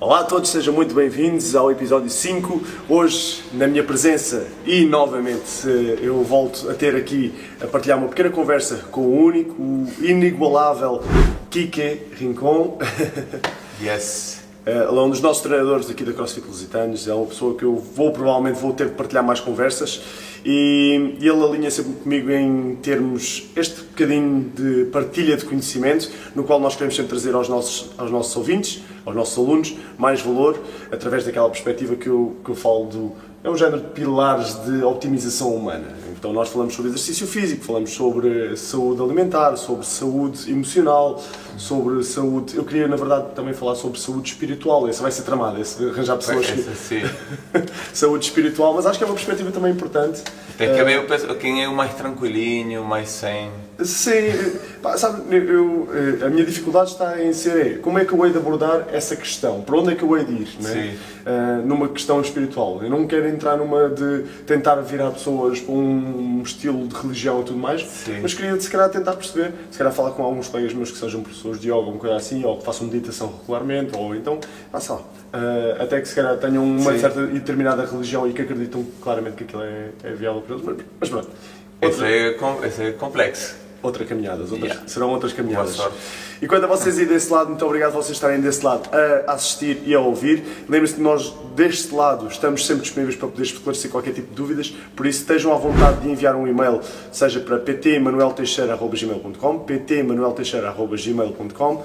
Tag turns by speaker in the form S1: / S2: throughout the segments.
S1: Olá a todos, sejam muito bem-vindos ao episódio 5. Hoje, na minha presença e novamente, eu volto a ter aqui a partilhar uma pequena conversa com o único, o inigualável Kike Rincon.
S2: Yes.
S1: Ele é um dos nossos treinadores aqui da CrossFit Lusitanos, é uma pessoa que eu vou provavelmente vou ter de partilhar mais conversas e, e ele alinha sempre comigo em termos este bocadinho de partilha de conhecimento, no qual nós queremos sempre trazer aos nossos, aos nossos ouvintes, aos nossos alunos, mais valor, através daquela perspectiva que eu, que eu falo do. É um género de pilares de optimização humana. Então, nós falamos sobre exercício físico, falamos sobre saúde alimentar, sobre saúde emocional, sobre saúde. Eu queria, na verdade, também falar sobre saúde espiritual. Essa vai ser tramada, esse, arranjar pessoas que.
S2: Sim.
S1: saúde espiritual, mas acho que é uma perspectiva também importante.
S2: Tem que ver o pesso- quem é o mais tranquilinho, mais zen.
S1: Sim, pá, sabe, eu, eh, a minha dificuldade está em ser é, como é que eu hei de abordar essa questão? Para onde é que eu hei de ir? É?
S2: Sim.
S1: Eh, numa questão espiritual. Eu não quero entrar numa de tentar virar pessoas para um estilo de religião e tudo mais,
S2: Sim.
S1: mas queria se calhar tentar perceber, se calhar falar com alguns colegas meus que sejam professores de yoga, alguma coisa assim, ou que façam meditação regularmente, ou então, ah, sei lá, eh, até que se calhar tenham uma
S2: Sim.
S1: certa e determinada religião e que acreditam claramente que aquilo é, é viável para eles. Mas, mas pronto.
S2: Esse é, esse é complexo.
S1: Outra caminhadas, outras,
S2: Yeah.
S1: serão outras caminhadas. E quanto a vocês aí desse lado, muito obrigado por vocês estarem desse lado a assistir e a ouvir. Lembrem-se que nós, deste lado, estamos sempre disponíveis para poder esclarecer qualquer tipo de dúvidas, por isso estejam à vontade de enviar um e-mail, seja para ptmanuelteixeira.gmail.com, ptmanuelteixeira.gmail.com, uh,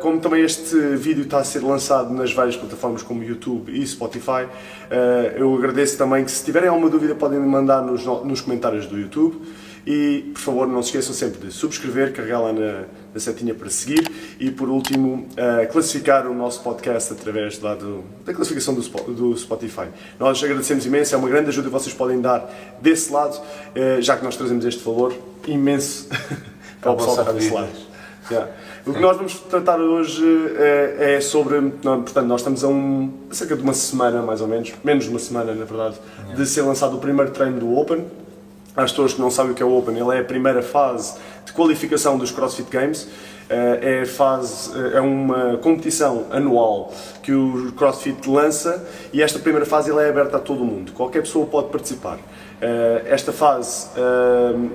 S1: como também este vídeo está a ser lançado nas várias plataformas como YouTube e Spotify, uh, eu agradeço também que se tiverem alguma dúvida podem mandar nos, no- nos comentários do YouTube. E, por favor, não se esqueçam sempre de subscrever, carregar lá na, na setinha para seguir e, por último, eh, classificar o nosso podcast através lá do- da classificação do, do Spotify. Nós agradecemos imenso, é uma grande ajuda que vocês podem dar desse lado, eh, já que nós trazemos este valor imenso para o pessoal que está desse lado. Yeah. O que nós vamos tratar hoje eh, é sobre. não, portanto, nós estamos a, um, cerca de uma semana, mais ou menos, menos de uma semana, na verdade, de ser lançado o primeiro treino do Open. Às pessoas que não sabem o que é o Open, ele é a primeira fase de qualificação dos CrossFit Games. Eh, É, fase, eh, é uma competição anual que o CrossFit lança e esta primeira fase é aberta a todo o mundo. Qualquer pessoa pode participar. Eh, Esta fase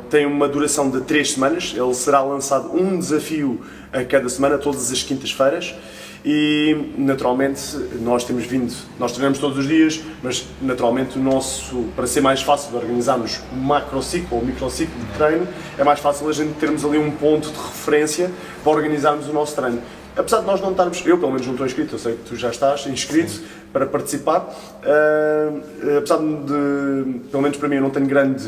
S1: tem uma duração de 3 semanas. Ele será lançado um desafio a cada semana, todas as quintas-feiras. E naturalmente nós temos vindo, nós treinamos todos os dias, mas naturalmente o nosso, para ser mais fácil de organizarmos um macrociclo ou microciclo de treino, é mais fácil a gente termos ali um ponto de referência para organizarmos o nosso treino. Apesar de nós não estarmos, eu pelo menos não estou inscrito, eu sei que tu já estás inscrito para participar, ah, apesar de, pelo menos para mim, eu não tenho grandes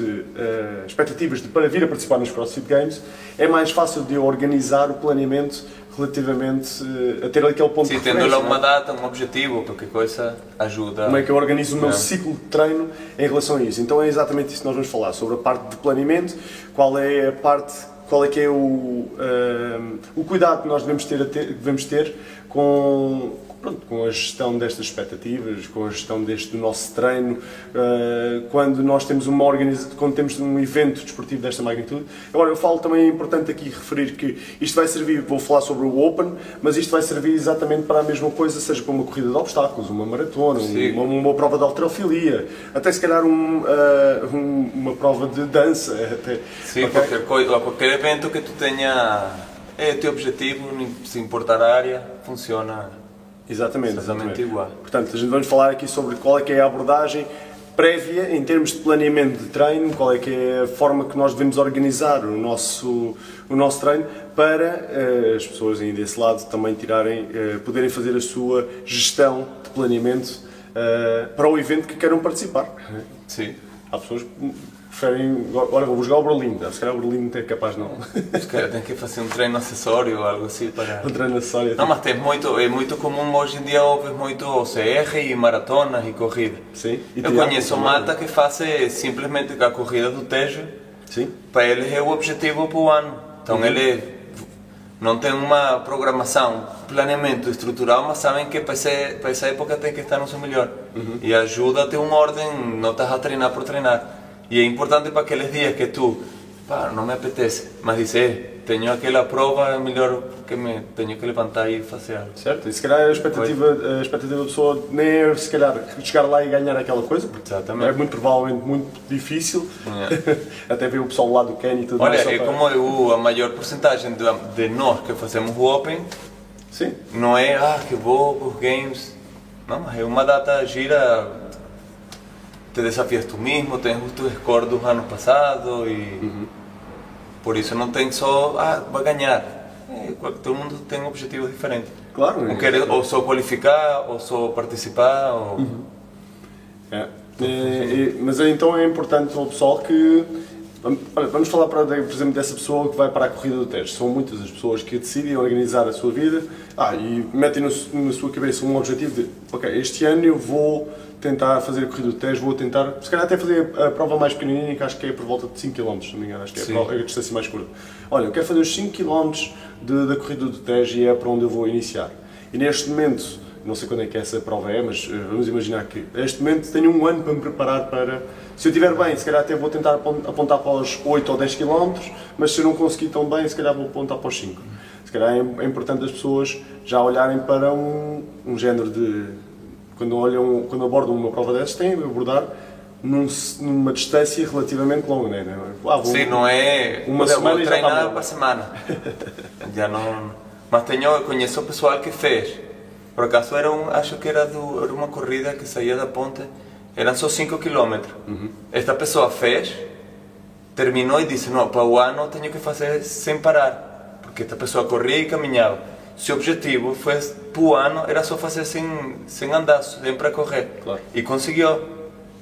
S1: expectativas de para vir a participar nos CrossFit Games, é mais fácil de organizar o planeamento relativamente eh, a ter aquele ponto
S2: Sim,
S1: de
S2: tendo
S1: referência.
S2: lá
S1: não
S2: uma data, um objetivo, qualquer coisa ajuda.
S1: Como é que eu organizo o meu
S2: É.
S1: ciclo de treino em relação a isso? Então é exatamente isso que nós vamos falar, sobre a parte de planeamento, qual é a parte, qual é que é o, ahm, o cuidado que nós devemos ter, ter- devemos ter com, pronto, com a gestão destas expectativas, com a gestão deste do nosso treino, ah, quando nós temos uma organiza quando temos um evento desportivo desta magnitude. Agora eu falo também é importante aqui referir que isto vai servir, vou falar sobre o Open, mas isto vai servir exatamente para a mesma coisa, seja para uma corrida de obstáculos, uma maratona, uma, uma prova de alterofilia, até se calhar um, ah, um- uma prova de dança. Até,
S2: Sim,
S1: ok?
S2: qualquer, coisa, qualquer evento que tu tenha é o teu objetivo, se importar a área, funciona
S1: Exatamente,
S2: exatamente igual.
S1: Portanto, a gente vamos falar aqui sobre qual é que é a abordagem prévia em termos de planeamento de treino, qual é que é a forma que nós devemos organizar o nosso, o nosso treino para eh, as pessoas aí desse lado também tirarem, eh, poderem fazer a sua gestão de planeamento eh, para o evento que queiram participar.
S2: Sim.
S1: Há pessoas preferem, olha, vou jogar o Berlim, se calhar o Berlim não é capaz não.
S2: Se calhar tem que fazer um treino acessório ou algo assim para.
S1: O treino acessório.
S2: Não, mas tem muito, é muito comum hoje em dia ouvir muito OCR e maratonas e corrida.
S1: Sim. E
S2: Eu conheço malta que faz eh, simplesmente a corrida do Tejo,
S1: Sim.
S2: para eles é o objetivo para o ano. Então ele não tem uma programação, planeamento estrutural, mas sabem que para, esse, para essa época tem que estar no seu melhor. E ajuda a ter uma ordem, não estás a treinar por treinar. E é importante para aqueles dias que tu, não me apetece, mas dices, eh, tenho aquela prova, é melhor que me tenho que levantar e fazer.
S1: Certo, e se calhar a expectativa, a expectativa da pessoa nem é se calhar chegar lá e ganhar aquela coisa, porque
S2: Exatamente.
S1: é muito provavelmente muito difícil. Até ver o pessoal lá do Ken e tudo
S2: Olha,
S1: mais. só
S2: é como eu, a maior porcentagem de, de nós que fazemos o Open
S1: Sim,
S2: não é, ah, que vou para os games. Não, é uma data gira, te desafias tu mesmo, tens os teus scores dos anos passados e por isso não tem só, ah, vai ganhar. É, qual- todo mundo tem objetivos diferentes.
S1: claro.
S2: Um quer ou só qualificar, ou só participar, ou...
S1: É. E- e- mas então é importante ao pessoal que. Vamos falar, para, por exemplo, dessa pessoa que vai para a corrida do teste. São muitas as pessoas que decidem organizar a sua vida ah, e metem no na sua cabeça um objetivo de: ok, este ano eu vou tentar fazer a corrida do teste, vou tentar, se calhar até fazer a prova mais pequenininha, que acho que é por volta de 5 km, se não me engano, acho que é a,
S2: Sim.
S1: prova- a distância mais curta. Olha, eu quero fazer os 5 km de, da corrida do teste e é para onde eu vou iniciar. E neste momento, não sei quando é que essa prova é, mas eh, vamos imaginar que neste momento tenho um ano para me preparar para. Se eu estiver bem, se calhar até vou tentar apon- apontar para os 8 ou 10 km, mas se eu não conseguir tão bem, se calhar vou apontar para os 5. Se calhar é, é importante as pessoas já olharem para um, um género de. Quando, olham, quando abordam uma prova dessas, têm de abordar num- numa distância relativamente longa. Né? Ah, vou-
S2: Sim, não é
S1: Uma
S2: vou
S1: semana já está
S2: treinar para semana. Já não. Mas tenho, conheço o pessoal que fez. Por acaso era um, acho que era, do, era uma corrida que saía da ponte, eram só 5 km. Esta pessoa fez, terminou e disse: Não, para o ano tenho que fazer sem parar. Porque esta pessoa corria e caminhava. Seu objetivo foi, para o ano, era só fazer sem, sem andar, sempre a correr.
S1: Claro.
S2: E conseguiu.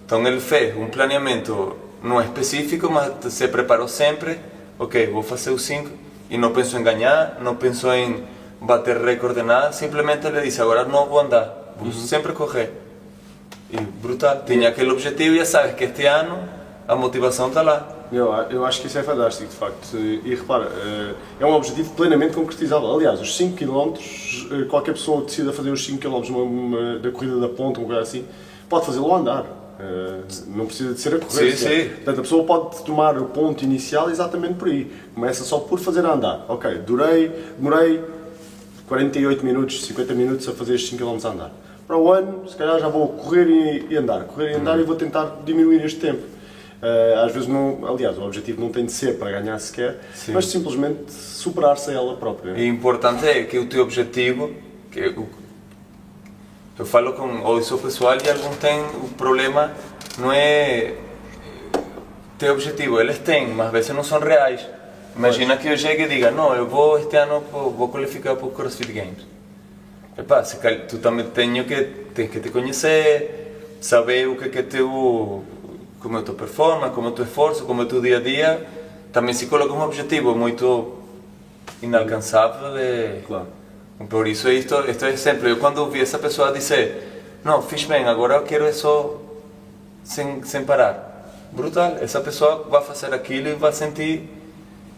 S2: Então ele fez um planeamento não específico, mas se preparou sempre. Ok, vou fazer os 5 e não pensou em ganhar, não pensou em bater recorde nada. Simplesmente ele disse: agora não vou andar, vou sempre correr. E brutal, tinha aquele objetivo e já sabes que este ano a motivação está lá.
S1: Eu, eu acho que isso é fantástico, de facto. E repara, eh, é um objetivo plenamente concretizável. Aliás, os 5 km, eh, qualquer pessoa que decida fazer os 5 km da corrida da ponta, uma coisa assim, pode fazê-lo a andar. Eh, Não precisa de ser a correr.
S2: Sim, sim.
S1: Portanto, a pessoa pode tomar o ponto inicial exatamente por aí. Começa só por fazer a andar. Ok, durei, demorei 48 minutos, 50 minutos a fazer estes 5 km a andar. Para o ano, se calhar já vou correr e, andar, correr e andar
S2: Uhum.
S1: e vou tentar diminuir este tempo. Eh, às vezes, não, aliás, o objetivo não tem de ser para ganhar sequer,
S2: Sim.
S1: mas simplesmente superar-se a ela própria.
S2: E importante é que o teu objetivo, que o- eu falo com o pessoal e alguns têm o problema não é ter objetivo, eles têm, mas às vezes não são reais. Imagina que eu chegue e diga, não, eu vou este ano vou qualificar para o CrossFit Games. Epá, se cal- tu também tenho que, tens que te conhecer, saber o que é que é teu, como é a tua performance, como é o teu esforço, como é o teu dia a dia. Também se coloca um objetivo muito inalcançável, é,
S1: Claro.
S2: por isso isto, isto é sempre, eu quando ouvi essa pessoa dizer, não, fiz bem, agora eu quero é só sem, sem parar. Brutal, essa pessoa vai fazer aquilo e vai sentir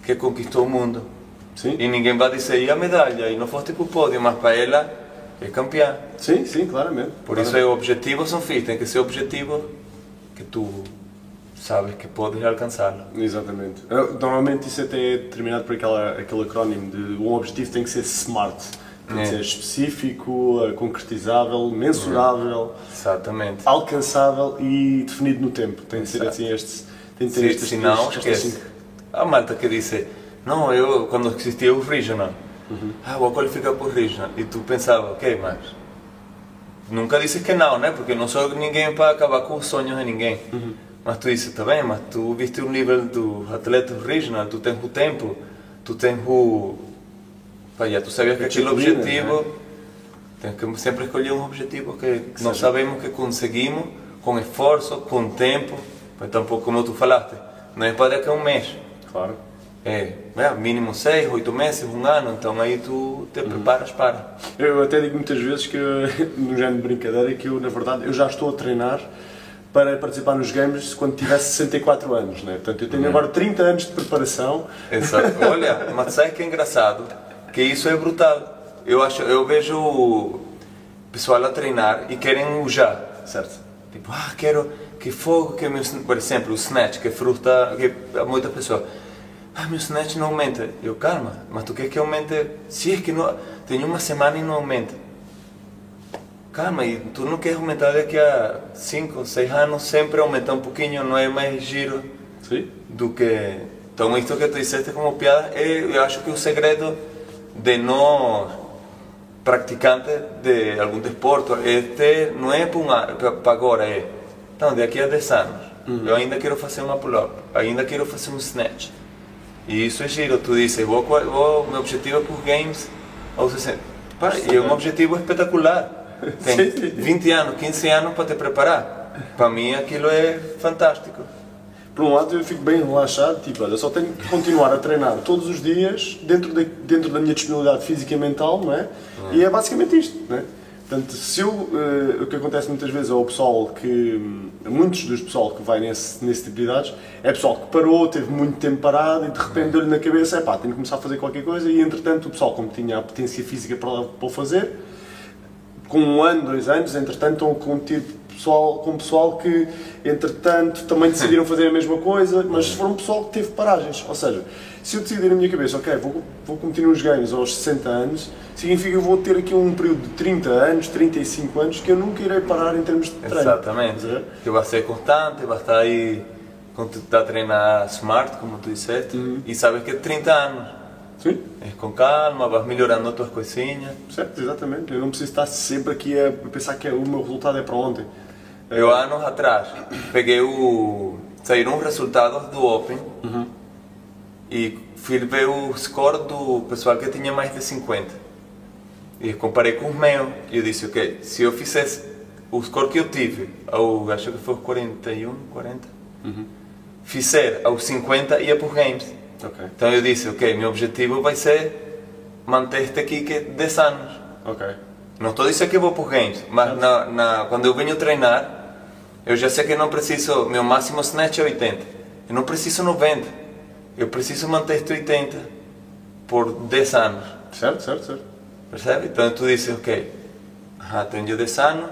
S2: que conquistou o mundo.
S1: Sim.
S2: E ninguém vai dizer, e a medalha? E não foste para o pódio, mas para ela é campeã.
S1: Sim, sim, claramente.
S2: Por isso é objetivos são fixos, tem que ser objetivos que tu sabes que podes alcançá-lo.
S1: Exatamente. Eh, Normalmente isso até é determinado por aquela, aquele acrónimo de um objetivo tem que ser SMART. Tem que
S2: É.
S1: ser específico, eh, concretizável, mensurável,
S2: Exatamente.
S1: alcançável e definido no tempo. Tem que ser assim estes. Tem que ter
S2: Se,
S1: estes,
S2: se não, esquece. A malta que disse, não, eu, quando existia o regional, ah, vou qualificar para o regional. E tu pensava, ok, mas nunca disse que não, né? Porque não sou ninguém para acabar com os sonhos de ninguém. Mas tu disse, tá bem, mas tu viste o nível dos atletas regional, tu tens o tempo, tu tens o... Pá, já tu sabias que aquele objetivo, tens que sempre escolher um objetivo que, que nós sabemos que conseguimos, com esforço, com tempo, mas tampouco como tu falaste, não é para daqui a um mês.
S1: Claro.
S2: É, é, mínimo seis, oito meses, um ano, então aí tu te preparas para.
S1: Eu até digo muitas vezes que, no género de brincadeira, que eu, na verdade, eu já estou a treinar para participar nos Games quando tivesse 64 anos, né? Portanto, eu tenho agora 30 anos de preparação.
S2: Exato. Olha, mas sabe que é engraçado? Que isso é brutal. Eu, acho, eu vejo o pessoal a treinar e querem o já.
S1: Certo.
S2: Tipo, ah, quero, que fogo que meu, por exemplo, o snatch, que frustra que muitas pessoas. Ah, meu snatch não aumenta. Eu, calma, mas tu quer que aumente? Se é que não, tenho uma semana e não aumenta. Calma, e tu não queres aumentar daqui a 5, 6 anos, sempre aumentar um pouquinho, não é mais giro
S1: Sim.
S2: do que... Então, isto que tu disseste como piada, é, eu acho que o segredo de nós praticantes de algum desporto, este não é para agora, é então, daqui a 10 anos, eu ainda quero fazer uma pull-up, ainda quero fazer um snatch. E isso é giro, tu dizes, vou, vou, meu objetivo é para os games aos 60. Pá, e é um objetivo espetacular. Tem 20 anos, 15 anos para te preparar. Para mim aquilo é fantástico.
S1: Por um lado eu fico bem relaxado, tipo, olha, só tenho que continuar a treinar todos os dias dentro, de, dentro da minha disponibilidade física e mental, não é? E é basicamente isto, não é? Portanto, se eu, uh, o que acontece muitas vezes é o pessoal que, muitos dos pessoal que vai nesse, nesse tipo de idades, é pessoal que parou, teve muito tempo parado e de repente deu-lhe na cabeça, é pá, tenho que começar a fazer qualquer coisa. E entretanto o pessoal, como tinha a potência física para, para o fazer, com um ano, dois anos, entretanto estão com tipo pessoal, com pessoal que, entretanto, também decidiram fazer a mesma coisa, mas se for um pessoal que teve paragens. Ou seja, se eu decidir na minha cabeça, ok, vou, vou competir nos games aos 60 anos, significa que eu vou ter aqui um período de 30 anos, 35 anos, que eu nunca irei parar em termos de treino.
S2: Exatamente. Que vai ser constante, vai estar aí quando tu estás a treinar smart, como tu disseste, uhum. e sabes que é 30 anos.
S1: Sim.
S2: É com calma, vais melhorando as tuas coisinhas.
S1: Certo, exatamente. Eu não preciso estar sempre aqui a pensar que o meu resultado é para ontem.
S2: Eu, anos atrás, peguei o. saíram os resultados do Open
S1: uhum.
S2: E fui ver o score do pessoal que tinha mais de 50. E comparei com o meu e eu disse: Ok, se eu fizesse o score que eu tive, ao, acho que foi 41, 40,
S1: uhum.
S2: fizer aos 50, ia para os Games.
S1: Okay.
S2: Então eu disse: Ok, meu objetivo vai ser manter este aqui que é 10 anos.
S1: Ok.
S2: Não estou dizendo que vou para os Games, mas na, na, quando eu venho treinar eu já sei que não preciso, meu máximo snatch é 80. Eu não preciso 90. Eu preciso manter este 80 por 10 anos.
S1: Certo, certo, certo.
S2: Percebe? Então tu dizes, ok, ah, tenho 10 anos,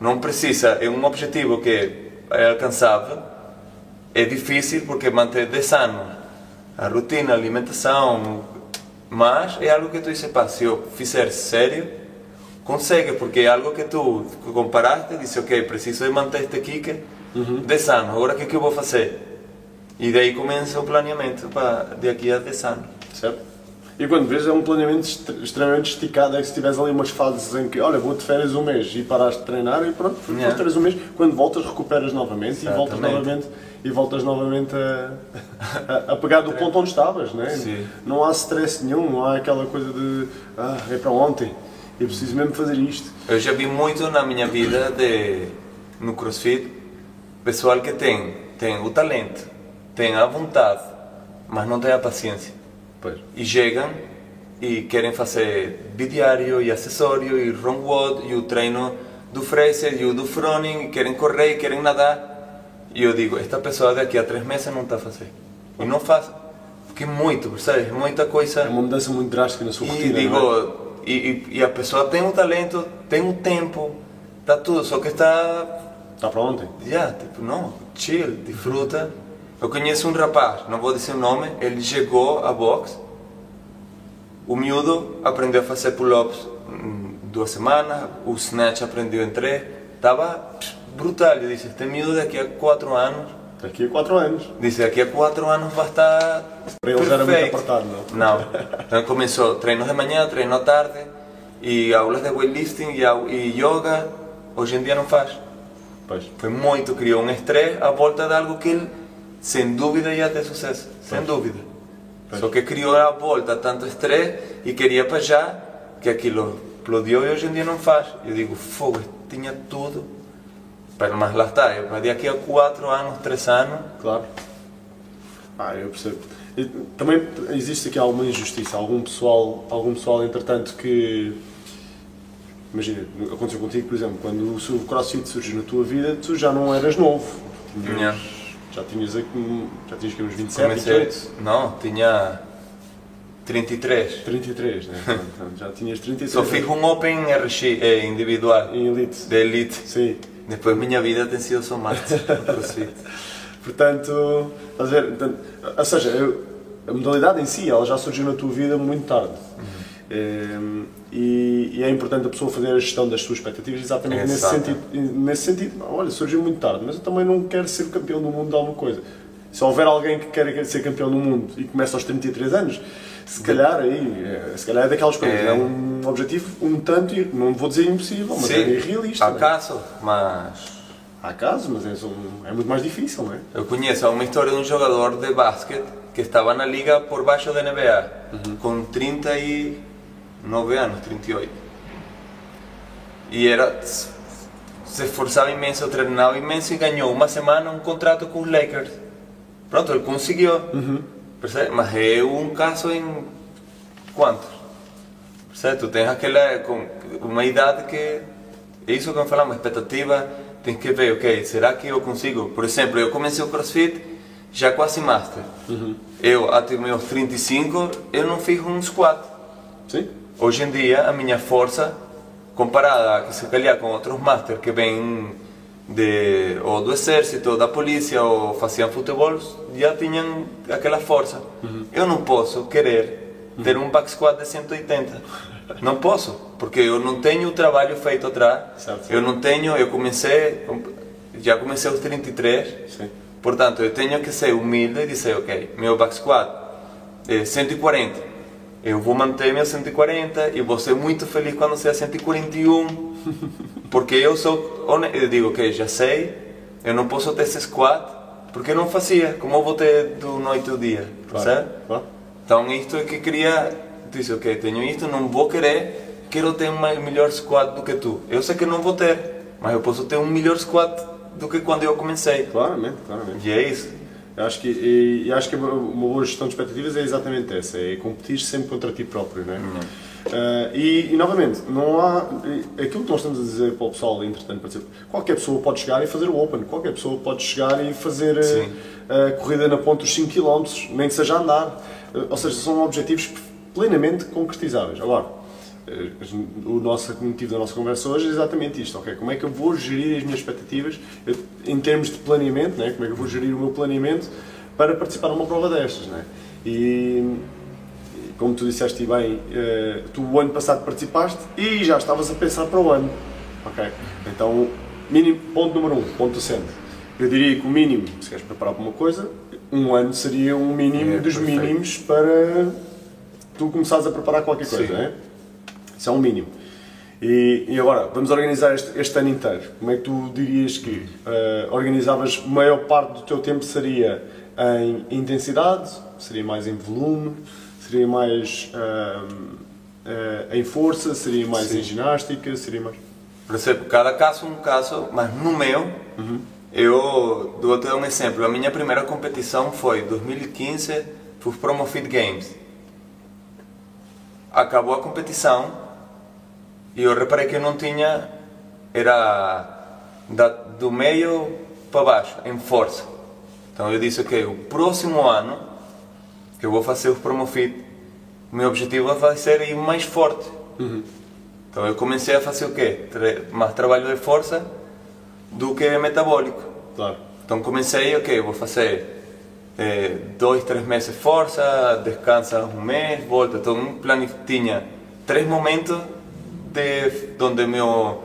S2: não precisa, é um objetivo que é alcançável, é difícil porque manter 10 anos a rotina, a alimentação, mas é algo que tu dizes, pá, se eu fizer sério, consegue, porque é algo que tu comparaste e disse, ok, preciso de manter este kicker
S1: uhum.
S2: 10 anos, agora o que, é que eu vou fazer? E daí começa o planeamento para daqui a 10 anos.
S1: Certo? E quando vês é um planeamento extremamente esticado, é que se tiveres ali umas fases em que, olha, vou de férias um mês e paraste de treinar e pronto, foste yeah. férias um mês, quando voltas recuperas novamente Exatamente. e voltas novamente e voltas novamente a, a, a pegar do ponto onde estavas, né? não há stress nenhum, não há aquela coisa de ah, é para ontem. Eu preciso mesmo fazer isto.
S2: Eu já vi muito na minha vida de, no CrossFit, pessoal que tem, tem o talento, tem a vontade, mas não tem a paciência.
S1: Pois.
S2: E chegam e querem fazer bidiário e acessório e wrong e o treino do Fraser e o do Froning e querem correr e querem nadar. E eu digo, esta pessoa daqui a três meses não está a fazer. E não faz. Porque é muito, percebes? Muita coisa.
S1: É uma mudança muito drástica na sua
S2: e
S1: rotina.
S2: E digo, e, e, e, a pessoa tem um talento, tem um tempo, está tudo, só que está.
S1: Está para ontem?
S2: Já, yeah, tipo, não, chill, desfruta. Eu conheço um rapaz, não vou dizer o nome, ele chegou a box, o miúdo aprendeu a fazer pull-ups em duas semanas, o snatch aprendeu em três, estava brutal. Eu disse: Este miúdo daqui a quatro anos
S1: Daqui a 4 anos.
S2: Disse, daqui a 4 anos vai estar.
S1: Para eles era muito apertado, não?
S2: Não. Então começou treinos de manhã, treino à tarde, e aulas de weightlifting e, e yoga. Hoje em dia não faz.
S1: Pois.
S2: Foi muito, criou um estresse à volta de algo que ele, sem dúvida, ia ter sucesso. Sem pois. dúvida. Pois. Só que criou à volta tanto estresse e queria para já que aquilo explodiu e hoje em dia não faz. Eu digo, fogo, tinha tudo mas lá está, eu daqui a 4 anos, 3 anos.
S1: Claro. Ah, eu percebo. E, também existe aqui alguma injustiça, algum pessoal, algum pessoal entretanto que. Imagina, aconteceu contigo, por exemplo, quando o crossfit surgiu na tua vida, tu já não eras novo.
S2: Tinhas,
S1: já tinhas, já tinhas uns 27,
S2: Comecei, 28? Não, tinha 33.
S1: 33, né? Então, já tinhas 33.
S2: Só fiz um Open RX, é, individual.
S1: Em Elite.
S2: De Elite.
S1: Sim.
S2: Depois minha vida tem sido só marketing, crossfit.
S1: Portanto, estás a ver? Portanto, ou seja, eu, a modalidade em si, ela já surgiu na tua vida muito tarde. Uhum. E, e, é importante a pessoa fazer a gestão das suas expectativas exatamente nesse sentido, nesse sentido. Olha, surgiu muito tarde, mas eu também não quero ser campeão do mundo de alguma coisa. Se houver alguém que quer ser campeão do mundo e começa aos 33 anos, se calhar aí, é, se calhar é daquelas coisas, é, é um objetivo um tanto, não vou dizer impossível, mas
S2: Sim,
S1: é irrealista.
S2: Há é? caso, mas...
S1: Há caso, mas é, é, muito mais difícil, não é?
S2: Eu conheço uma história de um jogador de basquete que estava na liga por baixo da NBA, uhum. com 39 anos, 38. E era se esforçava imenso, treinava imenso e ganhou uma semana um contrato com os Lakers. Pronto, ele conseguiu. Uhum. Mas é um caso em quantos? Percebe? Tu tens aquela, com uma idade que, é isso que eu falamos, expectativa, tens que ver, ok, será que eu consigo? Por exemplo, eu comecei o CrossFit já quase master. Uhum. Eu, até meus 35, eu não fiz um squat.
S1: Sim.
S2: Hoje em dia, a minha força, comparada, se calhar, com outros master que vêm de, ou do exército, ou da polícia, ou faziam futebol, já tinham aquela força. Uhum. Eu não posso querer ter um back squat de 180. Não posso, porque eu não tenho o trabalho feito atrás. Certo. Eu não tenho, eu comecei, já comecei aos 33. Sim. Portanto, eu tenho que ser humilde e dizer, ok, meu back squat é 140. Eu vou manter meu 140 e vou ser muito feliz quando seja 141 porque eu sou eu digo que okay, já sei, eu não posso ter esse squat, porque eu não fazia, como eu vou ter do noite ao dia, claro, certo? Claro. Então isto é que queria, disse, ok, tenho isto, não vou querer, quero ter um melhor squat do que tu. Eu sei que não vou ter, mas eu posso ter um melhor squat do que quando eu comecei.
S1: Claramente, claramente.
S2: E é isso.
S1: Eu acho que, e, e acho que uma boa gestão de expectativas é exatamente essa, é competir sempre contra ti próprio, não é? Uhum. Uh, e, e, novamente, não há. Aquilo que nós estamos a dizer para o pessoal, entretanto, para dizer, qualquer pessoa pode chegar e fazer o Open, qualquer pessoa pode chegar e fazer a, a corrida na ponta dos 5 km, nem que seja andar. Uh, ou seja, são objetivos plenamente concretizáveis. Agora, o nosso motivo da nossa conversa hoje é exatamente isto, ok? Como é que eu vou gerir as minhas expectativas em termos de planeamento, né? como é que eu vou gerir o meu planeamento para participar numa prova destas, né? E como tu disseste bem, uh, tu o ano passado participaste e já estavas a pensar para o ano. Ok? Então, mínimo, ponto número um, ponto docente. Eu diria que o mínimo, se queres preparar para uma coisa, um ano seria um mínimo é, dos perfeito. mínimos para tu começares a preparar qualquer coisa, Sim. não é? Isso é um mínimo. E, e, agora, vamos organizar este, este, ano inteiro. Como é que tu dirias que uh, organizavas, a maior parte do teu tempo seria em intensidade, seria mais em volume, seria mais uh, uh, em força, seria mais Sim. em ginástica, seria mais.
S2: Por exemplo, cada caso um caso, mas no meu, uhum. eu vou te dar um exemplo. A minha primeira competição foi em 2015, foi Promo Fit Games. Acabou a competição e eu reparei que eu não tinha, era da, do meio para baixo, em força. Então eu disse que okay, o próximo ano eu vou fazer o Promofit, o meu objetivo vai ser ir mais forte. Uhum. Então eu comecei a fazer o quê? Mais trabalho de força do que metabólico.
S1: Claro.
S2: Então comecei, ok, vou fazer é, dois, três meses de força, descansa um mês, volta. Então tinha três momentos de onde meu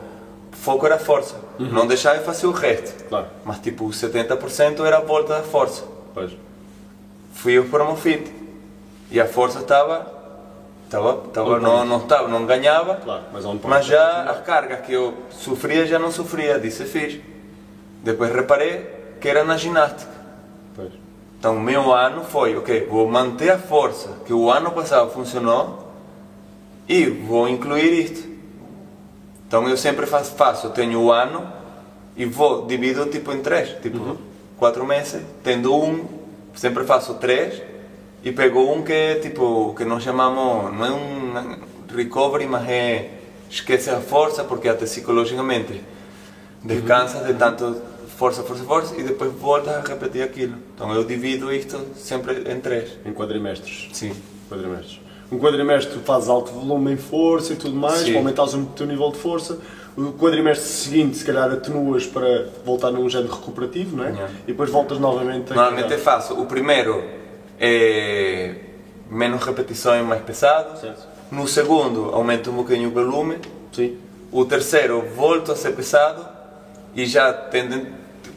S2: foco era força. Uhum. Não deixava de fazer o resto.
S1: Claro.
S2: Mas tipo 70% era volta da força.
S1: Pois
S2: fui para o fit. E a força estava. Estava, estava, não, não, estava, não ganhava,
S1: claro, mas,
S2: mas já as cargas que eu sofria já não sofria, disse fiz. Depois reparei que era na ginástica.
S1: Pois.
S2: Então o meu ano foi, ok, vou manter a força que o ano passado funcionou e vou incluir isto. Então eu sempre faço, faço tenho o ano e vou, divido tipo em três, tipo uhum. quatro meses, tendo um sempre faço três e pegou um que é tipo, que nós chamamos, não é um recovery, mas é esquece a força, porque até psicologicamente descansa de tanto força, força, força e depois volta a repetir aquilo. Então eu divido isto sempre em três.
S1: Em quadrimestres?
S2: Sim.
S1: Quadrimestres. Um quadrimestre tu fazes alto volume em força e tudo mais, Sim. para aumentares o teu nível de força. O quadrimestre seguinte, se calhar, atenuas para voltar num género recuperativo, não é?
S2: Yeah.
S1: E depois voltas novamente a
S2: Normalmente é fácil. O primeiro é menos repetições, mais pesado.
S1: Certo.
S2: No segundo, aumenta um bocadinho o volume.
S1: Sim.
S2: O terceiro, volta a ser pesado. E já tendo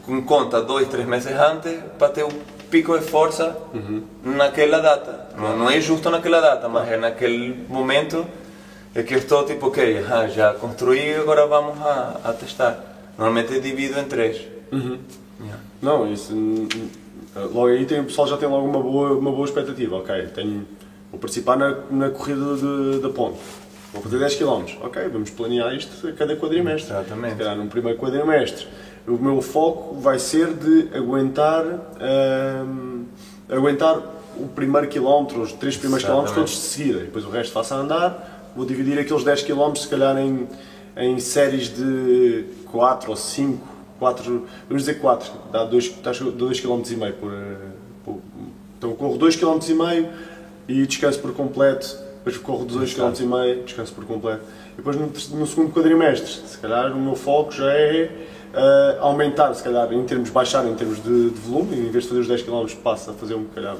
S2: em conta dois, três meses antes para ter o pico de força naquela data. Não, não é justo naquela data, mas é naquele momento é que eu estou tipo, ok, ah, já construí, agora vamos a, a testar. Normalmente divido em três. Yeah.
S1: Não, isso. hum, hum, Logo aí tem, o pessoal já tem logo uma boa, uma boa expectativa. Ok, tenho, vou participar na, na corrida de- da ponte. Vou fazer 10 km. Ok, vamos planear isto a cada quadrimestre.
S2: Exatamente.
S1: Se calhar num primeiro quadrimestre. O meu foco vai ser de aguentar, hum, aguentar o primeiro quilómetro, os três primeiros quilómetros todos de seguida. E depois o resto faço a andar. Vou dividir aqueles 10 km se calhar em, em séries de 4 ou 5, 4, vamos dizer 4, dá 2 km e meio por, por então corro 2 km e meio e descanso por completo, depois corro 2 km e meio, descanso por completo. E depois no, no segundo quadrimestre, se calhar o meu foco já é eh, aumentar, se calhar em termos, baixar em termos de, de volume, em vez de fazer os 10 km passo a fazer um calhar,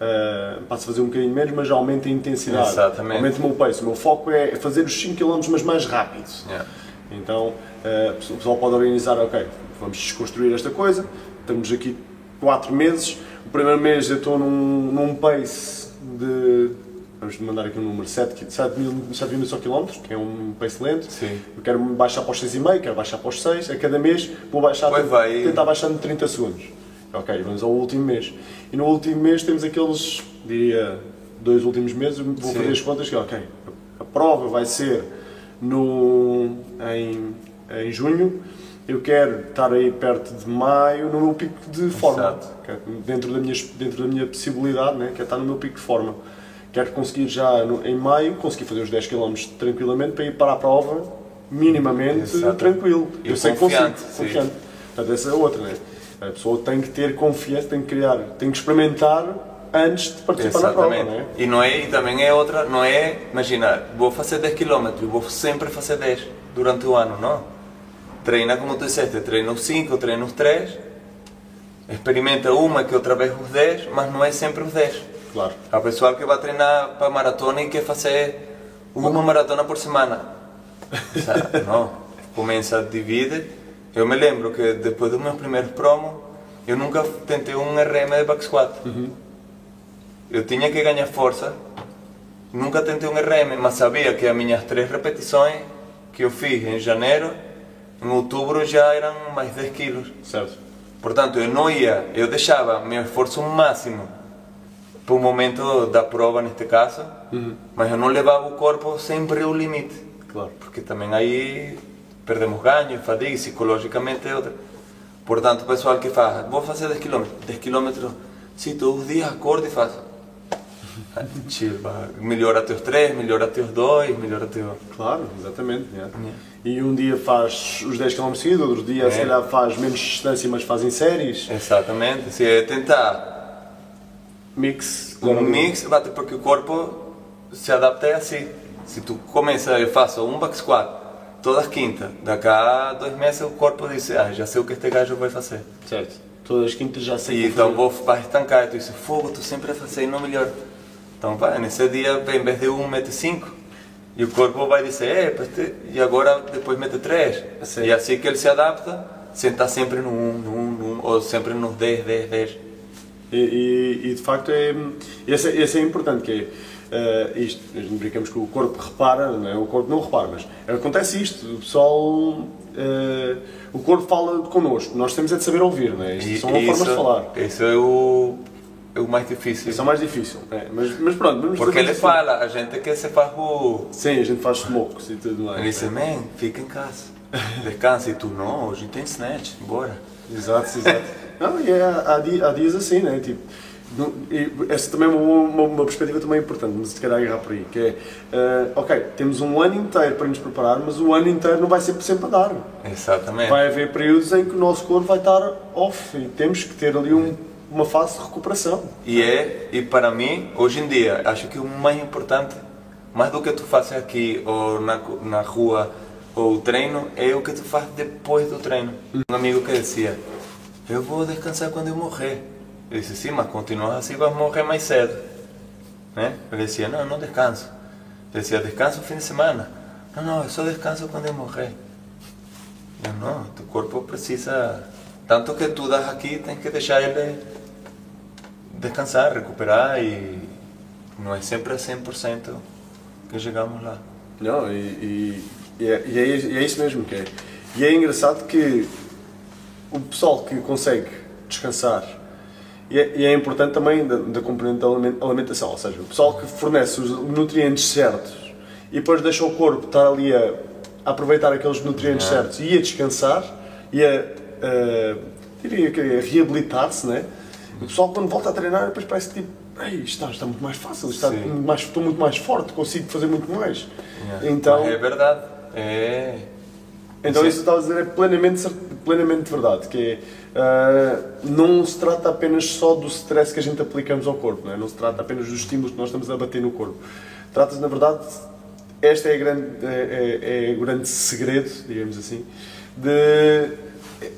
S1: eh, passo a fazer um bocadinho menos, mas aumenta a intensidade,
S2: Exatamente.
S1: aumenta o meu pace. O meu foco é fazer os 5 km mas mais rápido.
S2: Yeah.
S1: Então, eh, o pessoal pode organizar, ok, vamos desconstruir esta coisa, estamos aqui 4 meses, o primeiro mês eu estou num, num pace de, vamos mandar aqui um número, 7, 7 mil, 7 mil só quilómetros, que é um pace lento,
S2: Sim.
S1: eu quero baixar para os 6,5, quero baixar para os 6, a cada mês vou baixar,
S2: Pois vai.
S1: tentar baixar em 30 segundos. Ok, vamos ao último mês. E no último mês temos aqueles, diria, dois últimos meses, vou
S2: Sim.
S1: fazer as contas que, ok, a prova vai ser no, em, em junho, eu quero estar aí perto de maio no meu pico de forma.
S2: Exato.
S1: É Dentro da minha, dentro da minha possibilidade, né, que é estar no meu pico de forma. Quero conseguir já no- em maio, conseguir fazer os 10 km tranquilamente para ir para a prova minimamente
S2: Exato.
S1: tranquilo.
S2: E
S1: eu sei que consigo,
S2: confiante, sim.
S1: confiante. Portanto, essa é outra, né? A pessoa tem que ter confiança, tem que criar, tem que experimentar antes de participar na prova,
S2: Exatamente.
S1: né?
S2: E não é, e também é outra, não é, imagina, vou fazer 10 km vou sempre fazer 10 durante o ano, não. Treina como tu disseste, treina os 5, treina os 3, experimenta uma que outra vez os 10, mas não é sempre os 10.
S1: Claro.
S2: Há pessoal que vai treinar para maratona e quer fazer uma maratona por semana. Sea, não, começa, divide. Eu me lembro que depois dos meus primeiros promos, eu nunca tentei um RM de back squat. Eu tinha que ganhar força, nunca tentei um RM, mas sabia que as minhas três repetições que eu fiz em janeiro, em outubro já eram mais 10 quilos.
S1: Certo.
S2: Portanto, eu não ia, eu deixava meu esforço máximo para o momento da prova, neste caso, mas eu não levava o corpo sempre ao limite,
S1: Claro.
S2: porque também aí perdemos ganho, fadiga, psicologicamente é outra. Portanto, o pessoal que faz, vou fazer 10 km, 10 km, sim, todos os dias acordo e faço. Chill, vai. melhora teus 3, melhora teus 2, melhora teu...
S1: Claro, exatamente. yeah. E um dia faz os 10 km seguidos, outro dia se
S2: É.
S1: calhar faz menos distância, mas faz em séries.
S2: Exatamente, se é tentar
S1: Mix.
S2: Um mix, bate porque o corpo se adapta é assim. Se tu começa, eu faço um back squat todas as quintas, daqui a dois meses o corpo diz, ah, já sei o que este gajo vai fazer.
S1: Certo. Todas as quintas já sei
S2: E então
S1: vou
S2: vai estancar, tu dizes, fogo, tu sempre a fazer e não melhora. Então, pá, nesse dia, em vez de um, mete cinco. E o corpo vai dizer, é, e agora depois mete três.
S1: Sim.
S2: E assim que ele se adapta, senta sempre no 1, um, no 1, um, no 1, ou sempre nos 10, 10, 10.
S1: E, e- e, de facto é. Esse, é- esse é importante, que é. eh, isto, brincamos que o corpo repara, não é? o corpo não repara, mas acontece isto, o pessoal. eh, o corpo fala connosco, nós temos é de saber ouvir, não é? Isto
S2: E-
S1: são formas de falar.
S2: Isso é o, é o mais difícil.
S1: Isso é o mais difícil, é, mas, mas pronto,
S2: Porque ele fala, a gente que se faz o.
S1: Sim, a gente faz smokes e tudo mais.
S2: Ele diz, man, fica em casa, descansa. E tu, não, hoje tem snatch, bora.
S1: Exato, exato. Não, e é, há, há dias assim, né? Tipo, essa também é uma, uma, perspectiva também importante, mas se calhar agarrar por aí, que é, eh, ok, temos um ano inteiro para nos preparar, mas o ano inteiro não vai ser sempre a dar.
S2: Exatamente.
S1: Vai haver períodos em que o nosso corpo vai estar off e temos que ter ali um- uma fase de recuperação.
S2: E é, e para mim, hoje em dia, acho que o mais importante, mais do que tu fazes aqui ou na, na rua ou o treino é o que tu faz depois do treino. Um amigo que dizia, eu vou descansar quando eu morrer. Eu disse, sim, mas continuas assim, vas morrer mais cedo. Né? Ele dizia, não, não descanso. Eu dizia, descanso fim de semana. Não, não, eu só descanso quando eu morrer. Eu, não, tu corpo precisa... Tanto que tu das aqui, tens que deixar ele descansar, recuperar e não é sempre a 100% que chegamos lá.
S1: Não, e, e, e, é, e, é, e é isso mesmo que é. E é engraçado que o pessoal que consegue descansar e é, e é importante também da, da componente da alimentação, ou seja, o pessoal que fornece os nutrientes certos e depois deixa o corpo estar ali a, a aproveitar aqueles nutrientes certos e a descansar e a, a diria que a reabilitar-se, né? O pessoal quando volta a treinar depois parece que tipo, Ei, está, está muito mais fácil, está muito mais, estou muito mais forte, consigo fazer muito mais.
S2: Yeah. Então, é verdade. É...
S1: Então isso que estava a dizer é plenamente, plenamente verdade, que é, uh, não se trata apenas só do stress que a gente aplicamos ao corpo, não, é? não se trata apenas dos estímulos que nós estamos a bater no corpo. Trata-se, na verdade, este é, a grande, é, é, é o grande segredo, digamos assim, de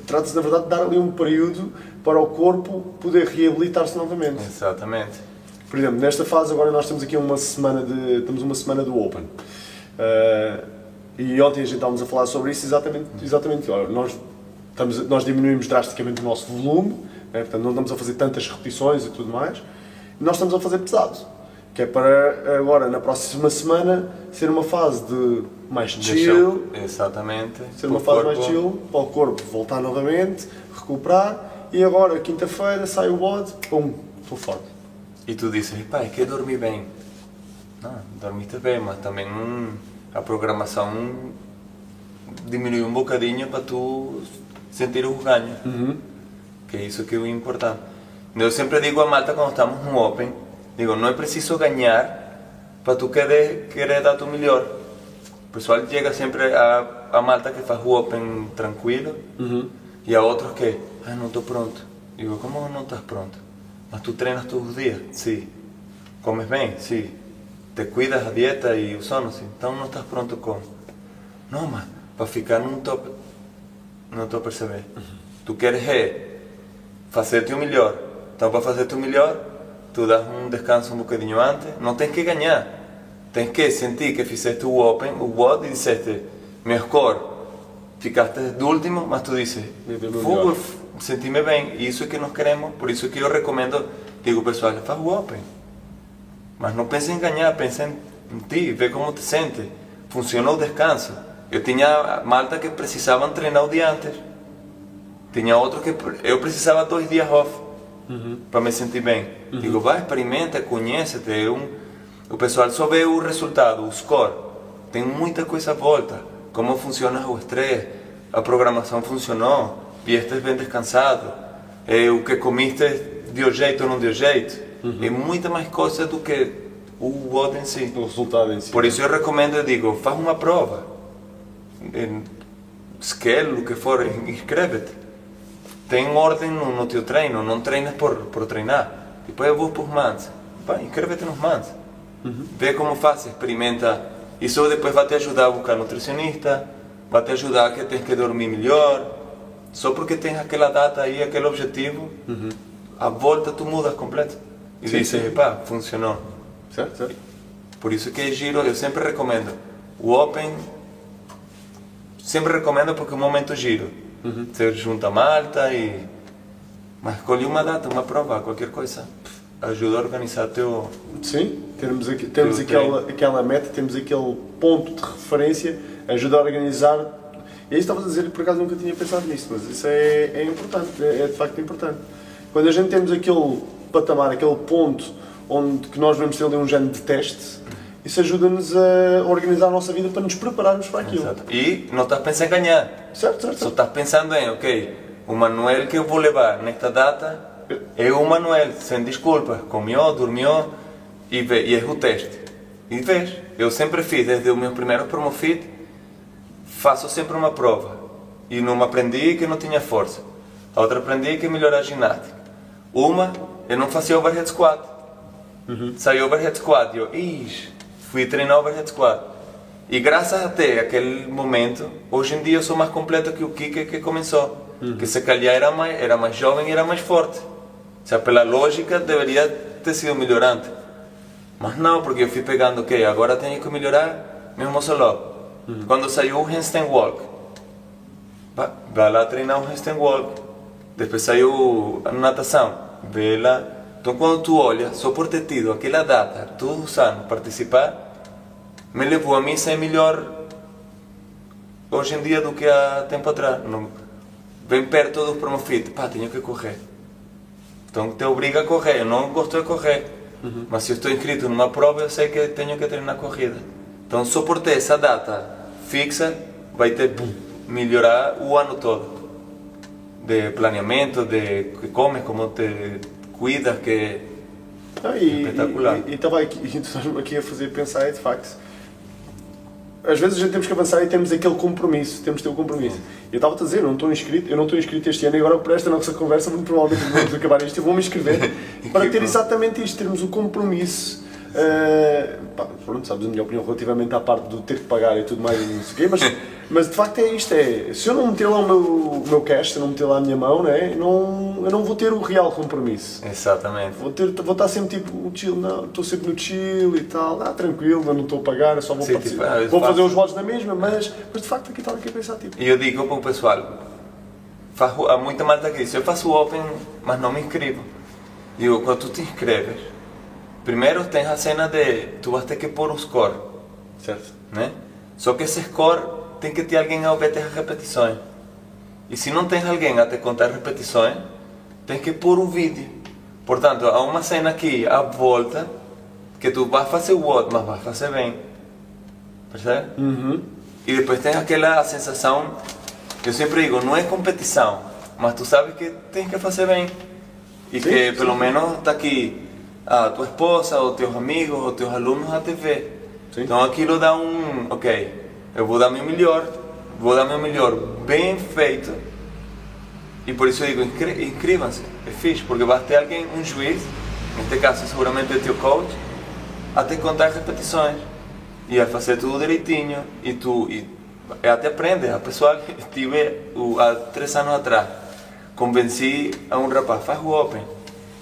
S1: trata-se, na verdade, de dar ali um período para o corpo poder reabilitar-se novamente.
S2: Exatamente.
S1: Por exemplo, nesta fase agora nós temos aqui uma semana de, temos uma semana do Open. Uh, e ontem a gente estávamos a falar sobre isso exatamente, exatamente. Olha, nós, estamos, nós diminuímos drasticamente o nosso volume, né, portanto não estamos a fazer tantas repetições e tudo mais, e nós estamos a fazer pesado. Que é para agora, na próxima semana, ser uma fase de mais chill.
S2: Exatamente.
S1: Ser uma fase corpo. mais chill, para o corpo voltar novamente, recuperar, e agora, quinta-feira, sai o bode, pum, estou forte.
S2: E tu dizes, pá, é que dormi bem. Não, dormiste bem, mas também hum, a programação diminuiu um bocadinho para tu sentir o ganho.
S1: Uhum.
S2: Que isso que é importante. Eu sempre digo a malta quando estamos no Open, digo, não é preciso ganhar para tu querer, querer dar o melhor. O pessoal chega sempre a, a malta que faz o Open tranquilo
S1: uhum.
S2: e a outros que, ah, não estou pronto. Digo, como não estás pronto? Mas tu treinas todos os dias? Sim. Comes bem? Sim. Te cuidas a dieta e o sono? Sim. Então não estás pronto como? Não, mas para ficar não estou... Não estou a perceber. Uhum. Tu queres é fazer-te o melhor. Então para fazer-te o melhor tu das um descanso um bocadinho antes, não tens que ganhar. Tens que sentir que fizeste o Open, o WOD e disseste, meu score, ficaste de último, mas tu dizes, fogo, senti-me bem. E isso é que nós queremos, por isso que eu recomendo, digo pessoal, faz o Open. Mas não pense em ganhar, pense em, ti, vê como te sente. Funcionou o descanso. Eu tinha malta que precisavam treinar o dia antes. Tinha outro que eu precisava dois dias off
S1: uhum.
S2: para me sentir bem. Uhum. Digo, vai, experimenta, conhece-te. É um... O pessoal só vê o resultado, o score. Tem muita coisa à volta. Como funciona o estresse, a programação funcionou, vieste bem descansado, é, o que comiste deu jeito ou não deu jeito.
S1: Uhum.
S2: É muita mais coisa do que o voto em si.
S1: O resultado em si.
S2: Por isso eu recomendo, eu digo, faz uma prova. Em scale, o que for, inscreve-te tem ordem no, no teu treino, não treinas por, por treinar. Depois eu vou para os mans. inscreve-te nos mans.
S1: Uhum.
S2: Vê como faz, experimenta. Isso depois vai te ajudar a buscar nutricionista, vai te ajudar a que tens que dormir melhor. Só porque tens aquela data aí, aquele objetivo,
S1: uhum.
S2: a volta tu mudas completo. E sim, dizes, pá, funcionou.
S1: Certo, certo.
S2: Por isso que é giro, eu sempre recomendo. O Open, sempre recomendo porque é um momento giro
S1: Uhum.
S2: Você junta malta e. Mas escolhe uma data, uma prova, qualquer coisa. Ajuda a organizar teu.
S1: Sim, temos, aqui, temos aquela, aquela meta, temos aquele ponto de referência, ajuda a organizar. E aí estavas a dizer, por acaso nunca tinha pensado nisso, mas isso é, é importante, é, é de facto importante. Quando a gente temos aquele patamar, aquele ponto onde que nós vamos ter ali um género de teste, isso ajuda-nos a organizar a nossa vida para nos prepararmos para aquilo.
S2: Exato. E não estás pensando em ganhar.
S1: Certo, certo.
S2: Só estás pensando em, ok, o Manuel que eu vou levar nesta data é o Manuel, sem desculpas, comeu, dormiu e, vê, e é o teste. E vês, eu sempre fiz, desde o meu primeiro promofit, faço sempre uma prova. E numa aprendi que não tinha força. A outra aprendi que melhorar a ginástica. Uma, eu não fazia overhead squat.
S1: Uhum.
S2: Saiu overhead squat e eu, ixi, fui treinar overhead squat. E graças até aquele momento, hoje em dia eu sou mais completo que o Kike que começou. Que se calhar era mais, era mais jovem e era mais forte. O sea, pela lógica deveria ter sido melhorante. Mas não, porque eu fui pegando, ok, agora tenho que melhorar mesmo solo. Quando saiu o handstand walk, va- vai lá treinar o handstand walk. Depois saiu a natação, vê lá. Então quando tu olha, só por ter tido aquela data, todos os anos, participar, me levou a mim ser melhor hoje em dia do que há tempo atrás. Não, bem perto do promofit, pá, tenho que correr. Então te obriga a correr, eu não gosto de correr. Mas se eu estou inscrito numa prova, eu sei que tenho que treinar corrida. Então só por ter essa data fixa, vai ter melhorar o ano todo. De planeamento, de que comes, como te cuidas, que
S1: Ah, e
S2: Espetacular.
S1: E estava aqui, e tu estás-me aqui a fazer pensar, é de facto. Às vezes a gente temos que avançar e temos aquele compromisso, temos de ter o compromisso. Eu estava-te a dizer, eu não estou inscrito, eu não estou inscrito este ano e agora por esta nossa conversa, muito provavelmente vamos acabar isto, eu vou-me inscrever para ter exatamente isto, termos o compromisso. eh, pá, pronto, sabes a minha opinião relativamente à parte do ter que pagar e tudo mais, e não sei o quê, mas, mas de facto é isto: é, se eu não meter lá o meu, o meu cash, se eu não meter lá a minha mão, né, não, eu não vou ter o real compromisso.
S2: exatamente.
S1: Vou, ter, vou estar sempre tipo, chill, não, estou sempre no chill e tal, ah, tranquilo, não estou a pagar, eu só vou
S2: Sim,
S1: participar.
S2: tipo, ah,
S1: vou fazer os votos na mesma, mas, mas de facto aqui estava aqui a pensar, tipo,
S2: E eu digo para o pessoal, faço, há muita malta que diz, eu faço o Open, mas não me inscrevo. Eu, quando tu te inscreves, primeiro tens a cena de, tu vas ter que pôr o score,
S1: certo?
S2: né? Só que esse score tem que ter alguém a ver as repetições. E se não tens alguém a te contar repetições, tens que pôr um vídeo. Portanto, há uma cena aqui à volta que tu vais fazer o outro, mas vais fazer bem. Percebe?
S1: Uhum.
S2: E depois tem aquela sensação, eu sempre digo, não é competição, mas tu sabes que tens que fazer bem. E
S1: Sim,
S2: que
S1: sim.
S2: pelo menos está aqui a tua esposa, ou teus amigos, ou teus alunos a ver.
S1: Sim.
S2: Então aquilo dá um, ok, eu vou dar meu melhor, vou dar meu melhor bem feito. E por isso eu digo, inscre- inscrevam-se, é fixe, porque vai ter alguém, um juiz, neste caso seguramente é teu coach, a te contar repetições e a fazer tudo direitinho e tu e, até aprende. A pessoa que tive o, há três anos atrás, convenci a um rapaz, faz o Open.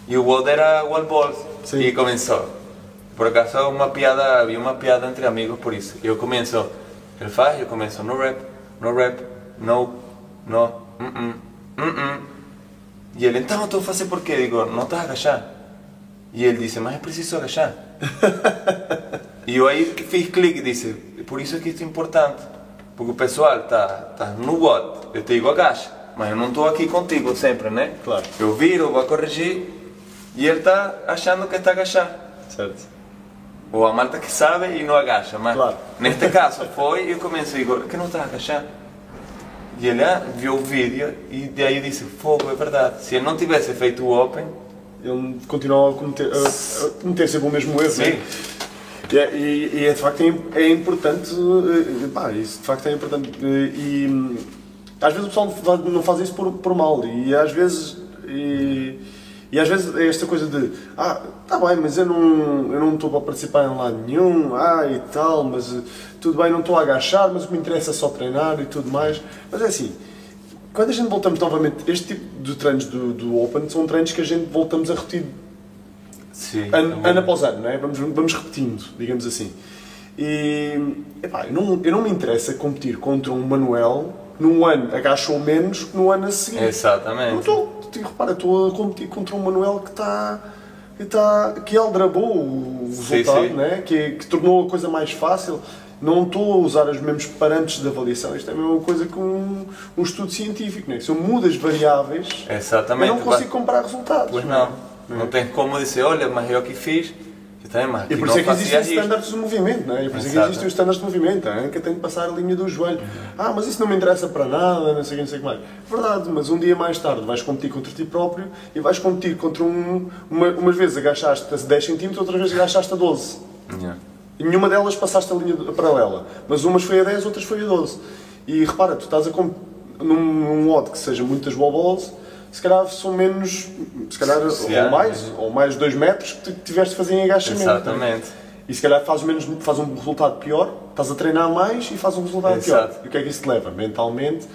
S2: E o outro era wall ball
S1: Sim.
S2: e começou. Por acaso uma piada, havia uma piada entre amigos por isso. Eu começo, ele faz, eu começo no rap, no rap, no, no, mm -mm, mm. E ele, então eu estou a fazer por quê? Digo, não estás a agachar. E ele disse, mas é preciso agachar. e eu aí fiz clique e disse, por isso é que isto é importante. Porque o pessoal está tá no what, eu te digo agacha, mas eu não estou aqui contigo sempre, né?
S1: Claro.
S2: Eu viro, vou corrigir e ele está achando que está agachar.
S1: Certo.
S2: Ou a malta que sabe e não agacha, mas
S1: Claro.
S2: neste caso foi, eu comecei a dizer, que não está a agachar. E ele ah, viu o vídeo e daí disse, fogo, é verdade. Se ele não tivesse feito o Open,
S1: Ele continuava a cometer, a, a cometer sempre o mesmo erro,
S2: Sim.
S1: né? E, é- e, e é de facto é, é importante, eh, pá, isso de facto é importante. eh, E às vezes o pessoal não faz isso por, por mal, e às vezes. E, e às vezes é esta coisa de ah, tá bem, mas eu não eu não estou para participar em lado nenhum, ah e tal, mas eh, tudo bem, não estou a agachar, mas o que me interessa é só treinar e tudo mais. Mas é assim, quando a gente voltamos novamente, este tipo de treinos do, do Open são treinos que a gente voltamos a repetir
S2: sim,
S1: ano,
S2: é
S1: ano após ano, não é? vamos, vamos repetindo, digamos assim. E epá, eu, não, eu não me interessa competir contra um Manuel num ano agachou menos que no ano a seguir. Não
S2: Exatamente.
S1: estou, tu- repara, estou a competir contra um Manuel que está. Que, está, que aldrabou o
S2: Sim,
S1: resultado,
S2: sim.
S1: Né? Que, que tornou a coisa mais fácil. Não estou a usar os mesmos parâmetros de avaliação. Isto é a mesma coisa que um, um estudo científico. Né? Se eu mudo as variáveis,
S2: Exatamente.
S1: eu não consigo comparar resultados.
S2: Pois
S1: é?
S2: não. Não tem como dizer, olha, mas eu que fiz. Também, mas
S1: E por isso é que existem standards do movimento, não é? E por isso é que existem os standards do movimento. A anca tem que passar a linha do joelho. Ah, mas isso não me interessa para nada, não sei o que, não sei o que mais. Verdade, mas um dia mais tarde vais competir contra ti próprio e vais competir contra um. Uma, umas vezes agachaste a 10 cm, outras vezes agachaste a 12.
S2: Yeah.
S1: E nenhuma delas passaste a linha paralela. Mas umas foi a 10, outras foi a 12. E repara, tu estás a comp... num, num odd que seja muitas wall balls, se calhar são menos, se calhar, ou
S2: é.
S1: mais, ou mais 2 metros que tiveste de fazer em agachamento.
S2: Exatamente.
S1: E se calhar fazes, menos, faz um resultado pior, estás a treinar mais e faz um resultado pior.
S2: Exato.
S1: E o que é que isso te leva? Mentalmente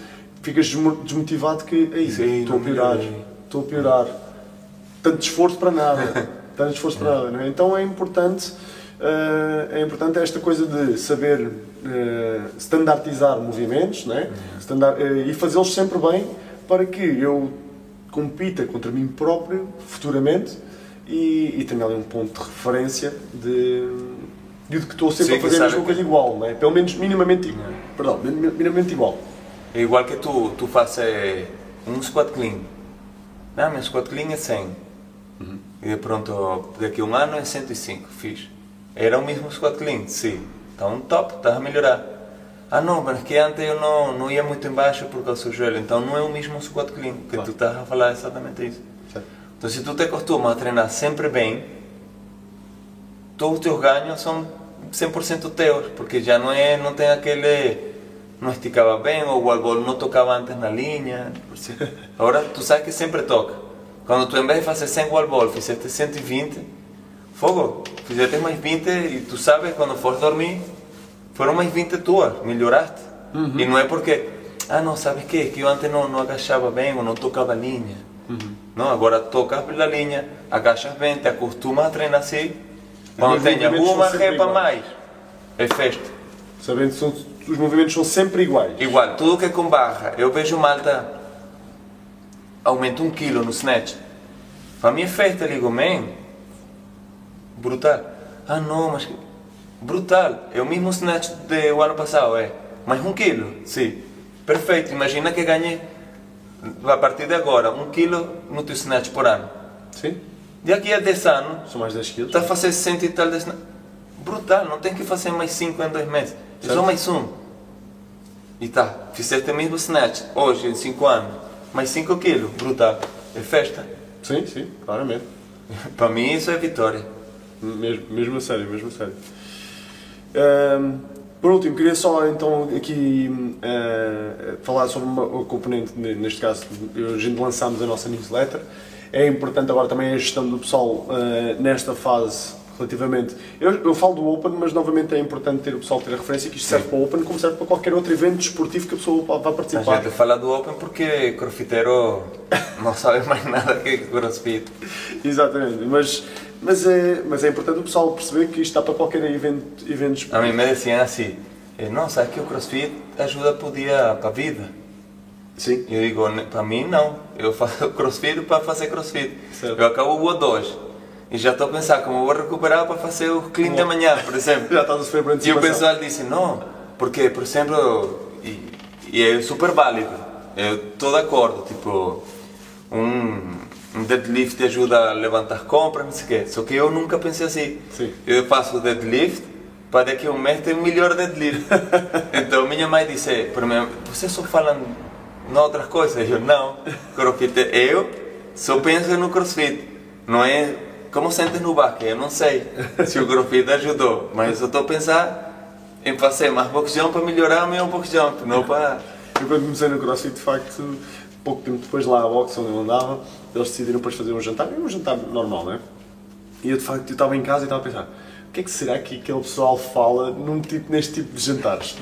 S1: ficas desmo- desmotivado que "Ei,
S2: Sim,
S1: estou a piorar,
S2: melhorei."
S1: estou a piorar. Tanto esforço para nada. Tanto esforço para nada. Não é? Então é importante, eh, é importante esta coisa de saber eh, standardizar movimentos não é? Standar- eh, e fazê-los sempre bem para que eu compita contra mim próprio futuramente e, e tenha ali um ponto de referência de, de que estou sempre
S2: Sim,
S1: a fazer a mesma coisa igual, não é? pelo menos minimamente, igual. perdão, min- minimamente igual.
S2: É igual que tu, tu fazes um squat clean. Ah, meu squat clean é 100. E de pronto, daqui a um ano é 105, fiz. Era o mesmo squat clean, sim. Então top, estás a melhorar. Ah não, mas que antes eu não, não ia muito embaixo por causa do joelho. Então não é o mesmo squat clean, que
S1: Claro.
S2: tu estás a falar exatamente isso.
S1: Certo.
S2: Então se tu te acostumas a treinar sempre bem, todos os teus ganhos são 100% teus, porque já não é, não tem aquele não esticava bem ou o wall não tocava antes na linha. Agora tu sabes que sempre toca. Quando tu em vez de fazer 100 wall ball fizeste 120, fogo, fizeste mais 20 e tu sabes quando fores dormir foram mais 20 tuas, melhoraste. E não é porque, ah não, sabes que que eu antes não, não agachava bem ou não tocava a linha. Não, agora tocas pela linha, agachas bem, te acostumas a treinar assim. Quando
S1: Os
S2: tenha
S1: movimentos
S2: uma
S1: são sempre
S2: repa mais, é festa.
S1: Sabendo que os movimentos são sempre iguais.
S2: Igual, tudo que é com barra. Eu vejo malta aumenta um quilo no snatch. Para mim é festa, eu digo, man, brutal. Ah não, mas brutal. É o mesmo snatch do ano passado, é. Mais um quilo, sim. Perfeito, imagina que ganhe a partir de agora um quilo no teu snatch por ano.
S1: Sim?
S2: Daqui a 10 anos,
S1: São mais 10 quilos.
S2: está a fazer 100 e tal de snatch. Brutal, não tem que fazer mais 5 em dois meses. É só mais um. E tá, fizeste o mesmo snatch hoje, em 5 anos, mais 5 quilos, brutal. É festa.
S1: Sim, sim, claramente.
S2: Para mim isso é vitória.
S1: Mesmo, mesmo a sério, mesmo a sério. Ahm, por último, queria só então aqui ah, falar sobre uma, uma componente, ne- neste caso, a gente lançámos a nossa newsletter. É importante agora também a gestão do pessoal ah, nesta fase relativamente. Eu, eu falo do Open, mas novamente é importante ter o pessoal ter a referência que isto serve para o Open como serve para qualquer outro evento desportivo que a pessoa vá
S2: A
S1: participar.
S2: gente fala do Open porque crossfiteiro não sabe mais nada que crossfit.
S1: Exatamente, mas, mas, é, mas é importante o pessoal perceber que isto está para qualquer evento, evento
S2: A mim me diziam assim, eh, não, sabe que o crossfit ajuda para o dia, para a vida.
S1: Sim.
S2: Eu digo, "Ne- para mim não. Eu faço crossfit para fazer crossfit.
S1: Certo.
S2: Eu acabo o hoje. E já estou a pensar como vou recuperar para fazer o clean de manhã, por exemplo.
S1: Já estás a sofrer por
S2: E o pessoal disse, não, porque, por exemplo, e, e é super válido. Eu estou de acordo, tipo, um, um deadlift te ajuda a levantar compras, não sei o quê. Só que eu nunca pensei assim.
S1: Sim.
S2: Eu faço deadlift para daqui a um mês ter um melhor deadlift. então minha mãe disse, para mim, vocês só falam em outras coisas? Eu, não, crossfit, eu só penso no crossfit. Não é como sentes no basquete, eu não sei se o crossfit ajudou, mas eu estou a pensar em fazer mais box jump para melhorar o meu box jump, não para...
S1: Eu quando comecei no CrossFit, de facto, pouco tempo depois lá a box onde eu andava, eles decidiram depois fazer um jantar, um jantar normal, não é? E eu de facto eu estava em casa e estava a pensar, o que é que será que aquele pessoal fala num tipo, neste tipo de jantares?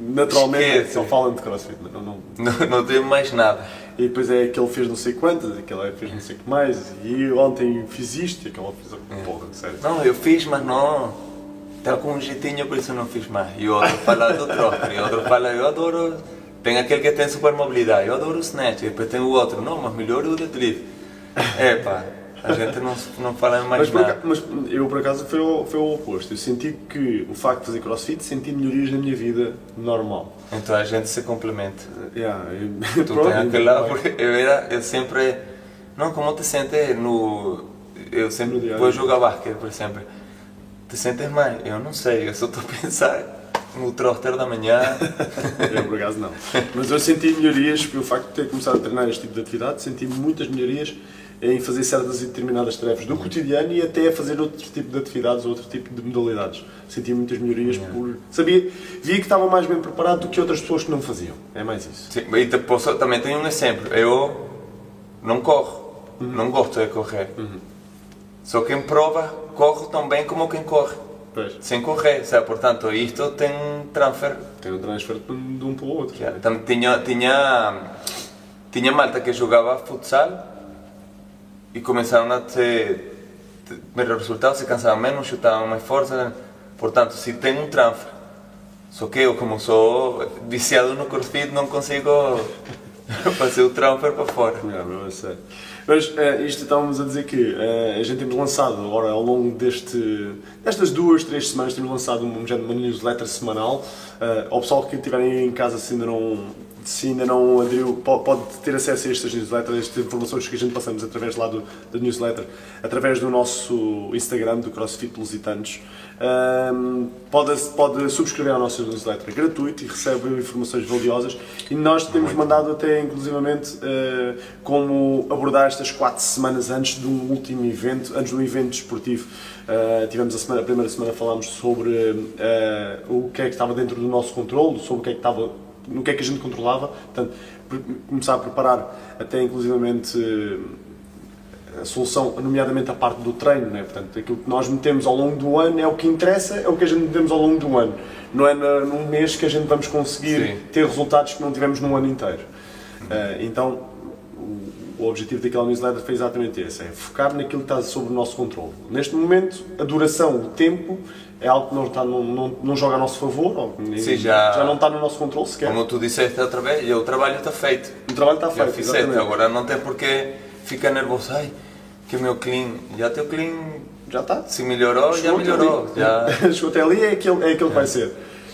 S1: Naturalmente
S2: Esquece.
S1: só falam de CrossFit, não, não,
S2: Não, não tenho mais nada.
S1: E depois é aquele fez não sei quantas, aquele fez não sei o que mais, e ontem fiz isto e aquele fez a porra, sério.
S2: Não, eu fiz, mas não. Estava com um jeitinho, por isso não fiz mais. E o outro fala do troca, e o outro fala, eu adoro. Tem aquele que tem super mobilidade, eu adoro o snatch. E depois tem o outro, não, mas melhor o deadlift. É pá, a gente não, não fala mais
S1: Mas, por
S2: nada.
S1: acaso, mas eu por acaso foi o, foi o oposto. Eu senti que o facto de fazer crossfit senti melhorias na minha vida normal.
S2: Então a gente se complementa.
S1: Yeah,
S2: Tu
S1: pronto,
S2: tem aquele lado, porque eu era, eu sempre. Não, como te sentes no. Eu sempre vou jogar basquete, por exemplo. Te sentes mais? Eu não sei, eu só estou a pensar no trotter da manhã.
S1: Eu por acaso não. Mas eu senti melhorias pelo facto de ter começado a treinar este tipo de atividade, senti muitas melhorias em fazer certas e determinadas tarefas do cotidiano e até a fazer outro tipo de atividades, outro tipo de modalidades. Senti muitas melhorias por. Sabia, via que estava mais bem preparado do que outras pessoas que não faziam. É mais isso.
S2: Sim, e posso, também tenho um exemplo. Eu não corro, não gosto de correr. Só que em prova corro tão bem como quem corre.
S1: Pois.
S2: sem correr, sabe? Portanto, isto tem um transfer
S1: Tem um transfer de um para o outro.
S2: Claro, Também tinha, tinha, tinha malta que jogava futsal e começaram a ter melhores resultados, se cansavam menos, chutavam mais forte. né? Portanto, se tem um transfer, só que eu, como sou viciado no crossfit, não consigo fazer o transfer para fora.
S1: Não, não sério. Mas eh, isto estávamos a dizer que eh, a gente temos lançado, agora ao longo deste, destas duas, três semanas, temos lançado um género de newsletter semanal. Eh, ao pessoal que estiverem em casa, se ainda não, se ainda não aderiu, po- pode ter acesso a estas newsletters, estas informações que a gente passamos através lá do, newsletter, através do nosso Instagram, do CrossFit Lusitanos. Ahm, pode, pode subscrever a nossa newsletter gratuito e recebe informações valiosas. E nós temos mandado até inclusivamente eh, como abordar estas quatro semanas antes um último evento, antes um evento desportivo. Eh, tivemos a, semana, a primeira semana falámos sobre eh, o que é que estava dentro do nosso controle, sobre o que é que estava no que é que a gente controlava, portanto, começar a preparar até inclusivamente a solução, nomeadamente a parte do treino, né? portanto, aquilo que nós metemos ao longo do ano é o que interessa, é o que a gente metemos ao longo do ano. Não é na- num mês que a gente vamos conseguir
S2: Sim.
S1: ter resultados que não tivemos num ano inteiro. Eh, então, o, o objetivo daquela newsletter foi exatamente esse, é focar naquilo que está sob o nosso controle. Neste momento, a duração, o tempo, é algo que não, está, não, não, não joga a nosso favor, ou
S2: Sim, já-
S1: já não está no nosso controle sequer.
S2: Como tu disseste outra vez, o trabalho está feito.
S1: O trabalho está feito,
S2: fizeste, agora não tem porque ficar nervoso. Ai, que o meu clean, já teu clean
S1: Já está.
S2: se melhorou, já
S1: Chegou até
S2: melhorou. Já...
S1: Chegou até ali é aquilo, é aquilo que vai ser.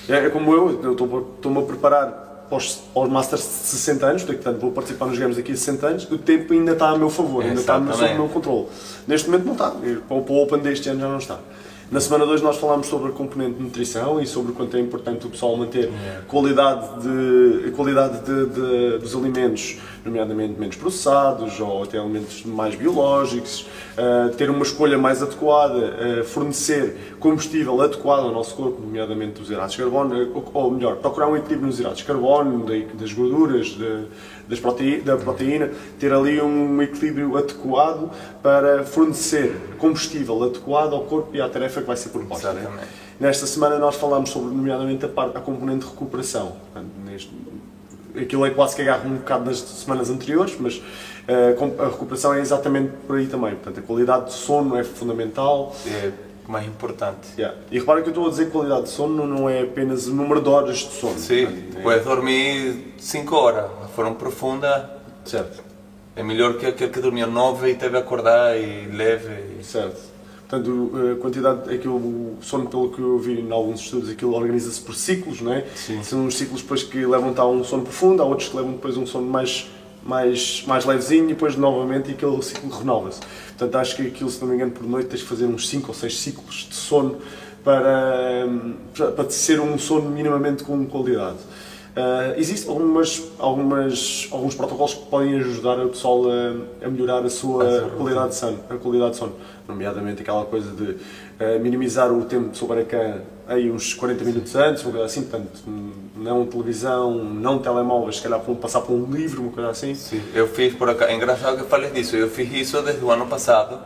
S1: É, é como eu, eu estou- estou-me a preparar para os, aos Masters de 60 anos, portanto vou participar nos Games daqui a 60 anos, o tempo ainda está a meu favor, ainda está sob o meu controle. Neste momento não está, para o Open deste ano já não está. Na semana 2 nós falámos sobre a componente de nutrição e sobre o quanto é importante o pessoal manter qualidade, de, qualidade de, de- dos alimentos, nomeadamente menos processados ou até alimentos mais biológicos, uh, ter uma escolha mais adequada, uh, fornecer combustível adequado ao nosso corpo, nomeadamente dos hidratos de carbono, eh, ou, ou melhor, procurar um equilíbrio nos hidratos de carbono, da- das gorduras, de- das proteí- da proteína, ter ali um equilíbrio adequado para fornecer combustível adequado ao corpo e à tarefa que vai ser proposta. né? Nesta semana nós falámos sobre, nomeadamente, a, parte, a componente de recuperação. Neste- aquilo é quase que agarra um bocado das semanas anteriores, mas com- a recuperação é exatamente por aí também. Portanto, a qualidade de sono é fundamental.
S2: É mais importante.
S1: Yeah. E repara que eu estou a dizer qualidade de sono não é apenas o número de horas de sono.
S2: Sim,
S1: é-
S2: puedes dormir 5 horas, foram profundas.
S1: Certo.
S2: É melhor que aquele que dormiu 9 e teve a acordar e leve. e-
S1: Certo. Portanto, a quantidade, aquilo, o sono, pelo que eu vi em alguns estudos, aquilo organiza-se por ciclos, não é?
S2: Sim.
S1: São uns ciclos depois que levam-te a um sono profundo, há outros que levam depois a um sono mais, mais, mais levezinho e depois novamente e aquele ciclo renova-se. Portanto, acho que aquilo, se não me engano, por noite tens que fazer uns 5 ou 6 ciclos de sono para, para, ser um sono minimamente com qualidade. Uh, existem algumas, algumas, alguns protocolos que podem ajudar o pessoal a, a melhorar a sua
S2: A sua
S1: qualidade de sono, a qualidade de sono, nomeadamente aquela coisa de uh, minimizar o tempo de a cama aí uns 40 minutos antes, uma coisa assim, portanto, não televisão, não telemóveis, se calhar vão passar por um livro, uma coisa assim.
S2: Sim, eu fiz por acá, é engraçado que fales disso, eu fiz isso desde o ano passado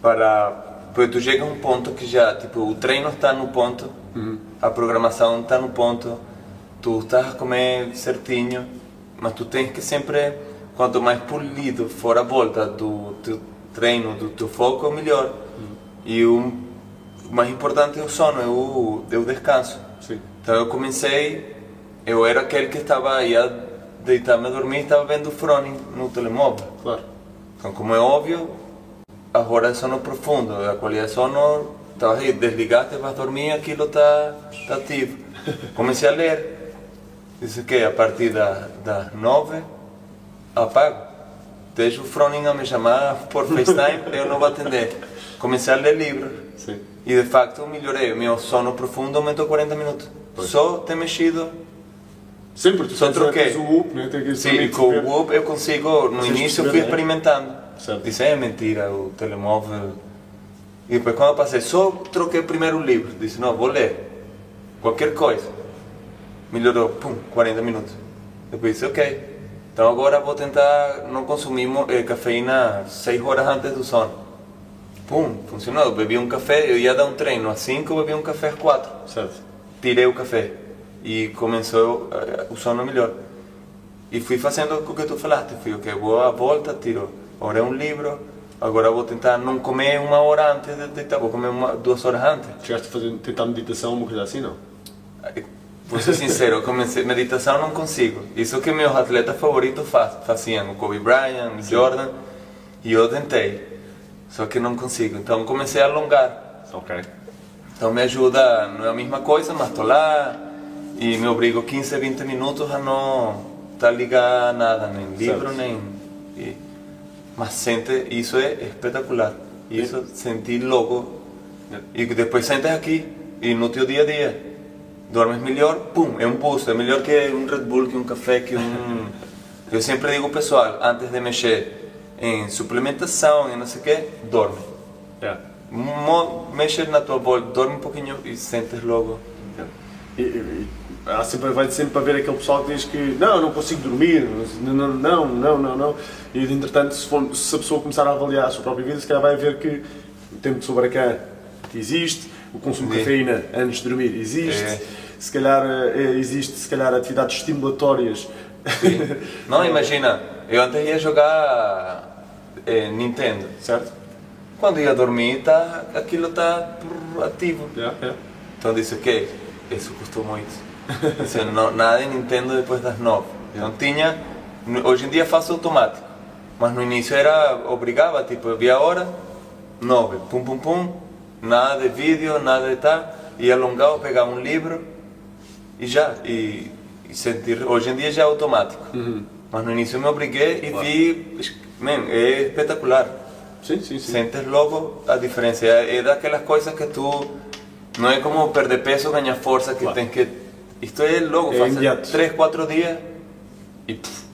S2: para. Porque tu chega a um ponto que já, tipo, o treino está no ponto, a programação está no ponto, tu estás a comer certinho, mas tu tens que sempre, quanto mais polido for a volta do teu treino, do teu foco, melhor. E o mais importante é o sono, é o, é o descanso.
S1: Sim.
S2: Então eu comecei, eu era aquele que estava aí a deitar-me a dormir e estava vendo o Froning no telemóvel.
S1: Claro.
S2: Então, como é óbvio, agora é sono profundo, a qualidade de sono, estava aí, desligaste, vas dormir, aquilo está tá ativo. Comecei a ler, disse que a partir da, das nove, apago. Deixo o Froning a me chamar por FaceTime, eu não vou atender. Comecei a ler livros.
S1: Sim.
S2: E de facto melhorei, o meu sono profundo aumentou 40 minutos. Só ter mexido.
S1: Sempre, tu
S2: Só troquei.
S1: o Whoop, né? Tem que
S2: Sim, com o Whoop eu consigo, no
S1: Vocês
S2: início eu
S1: perceberam,
S2: fui experimentando.
S1: Certo.
S2: Disse, é mentira, o telemóvel. E depois quando eu passei, só troquei primeiro o livro. Disse, não, vou ler. Qualquer coisa. Melhorou, pum, 40 minutos. Depois disse, ok. Então agora vou tentar não consumir eh, cafeína 6 horas antes do sono. Pum, funcionou. Bebi um café, eu ia dar um treino às 5, eu bebi um café às 4.
S1: Certo.
S2: Tirei o café e começou eh, o sono melhor. E fui fazendo o que tu falaste. Fui, ok, vou à volta, tiro. Ora é um livro, agora vou tentar não comer uma hora antes de deitar, vou comer uma, duas horas antes.
S1: Chegaste a fazer, tentar meditação, uma coisa assim, não?
S2: Vou ser sincero, comecei, meditação não consigo. Isso que meus atletas favoritos faz, faziam, o Kobe Bryant, Jordan, e eu tentei. Só que não consigo. Então comecei a alongar.
S1: Ok.
S2: Então me ajuda, não é a mesma coisa, mas estou lá e me obrigo 15, 20 minutos a não estar ligado a nada, nem livro, nem... E, mas sente, isso é espetacular. Isso, sentir logo. E depois sentes aqui e no teu dia a dia. Dormes melhor, pum, é um boost. É melhor que um Red Bull, que um café, que um... Eu sempre digo pessoal, antes de mexer em suplementação e não sei o quê, dorme.
S1: Yeah.
S2: Mo- Mexe na tua bolsa, dorme um pouquinho e sentes logo.
S1: E, e- e há sempre, vai sempre haver aquele pessoal que diz que não, não consigo dormir, não, não, não, não, não. E entretanto, se, for- se a pessoa começar a avaliar a sua própria vida, se calhar vai ver que o tempo de sobrecarga existe, o consumo de
S2: Sim.
S1: cafeína antes de dormir existe,
S2: É.
S1: se calhar eh, existe se calhar atividades estimulatórias.
S2: Não, imagina, eu antes ia jogar eh, Nintendo,
S1: certo?
S2: quando ia dormir, tá, aquilo está ativo.
S1: Yeah, yeah.
S2: Então disse, ok, isso custou muito. Disse, não, nada de Nintendo depois das nove. Então tinha, hoje em dia faço automático, mas no início era, obrigava, tipo, eu via a hora, nove, pum pum pum, nada de vídeo, nada de tal, ia alongava, pegava um livro e já, e, e sentir, hoje em dia já é automático. Mas no início eu me obriguei e vi, man, é espetacular.
S1: Sim, sim, sim.
S2: Sentes logo a diferença. É, é daquelas coisas que tu. Não é como perder peso, ganhar força, que
S1: Claro.
S2: tem que. Isto é logo,
S1: É
S2: faz
S1: imediato.
S2: 3, 4 dias e. pff,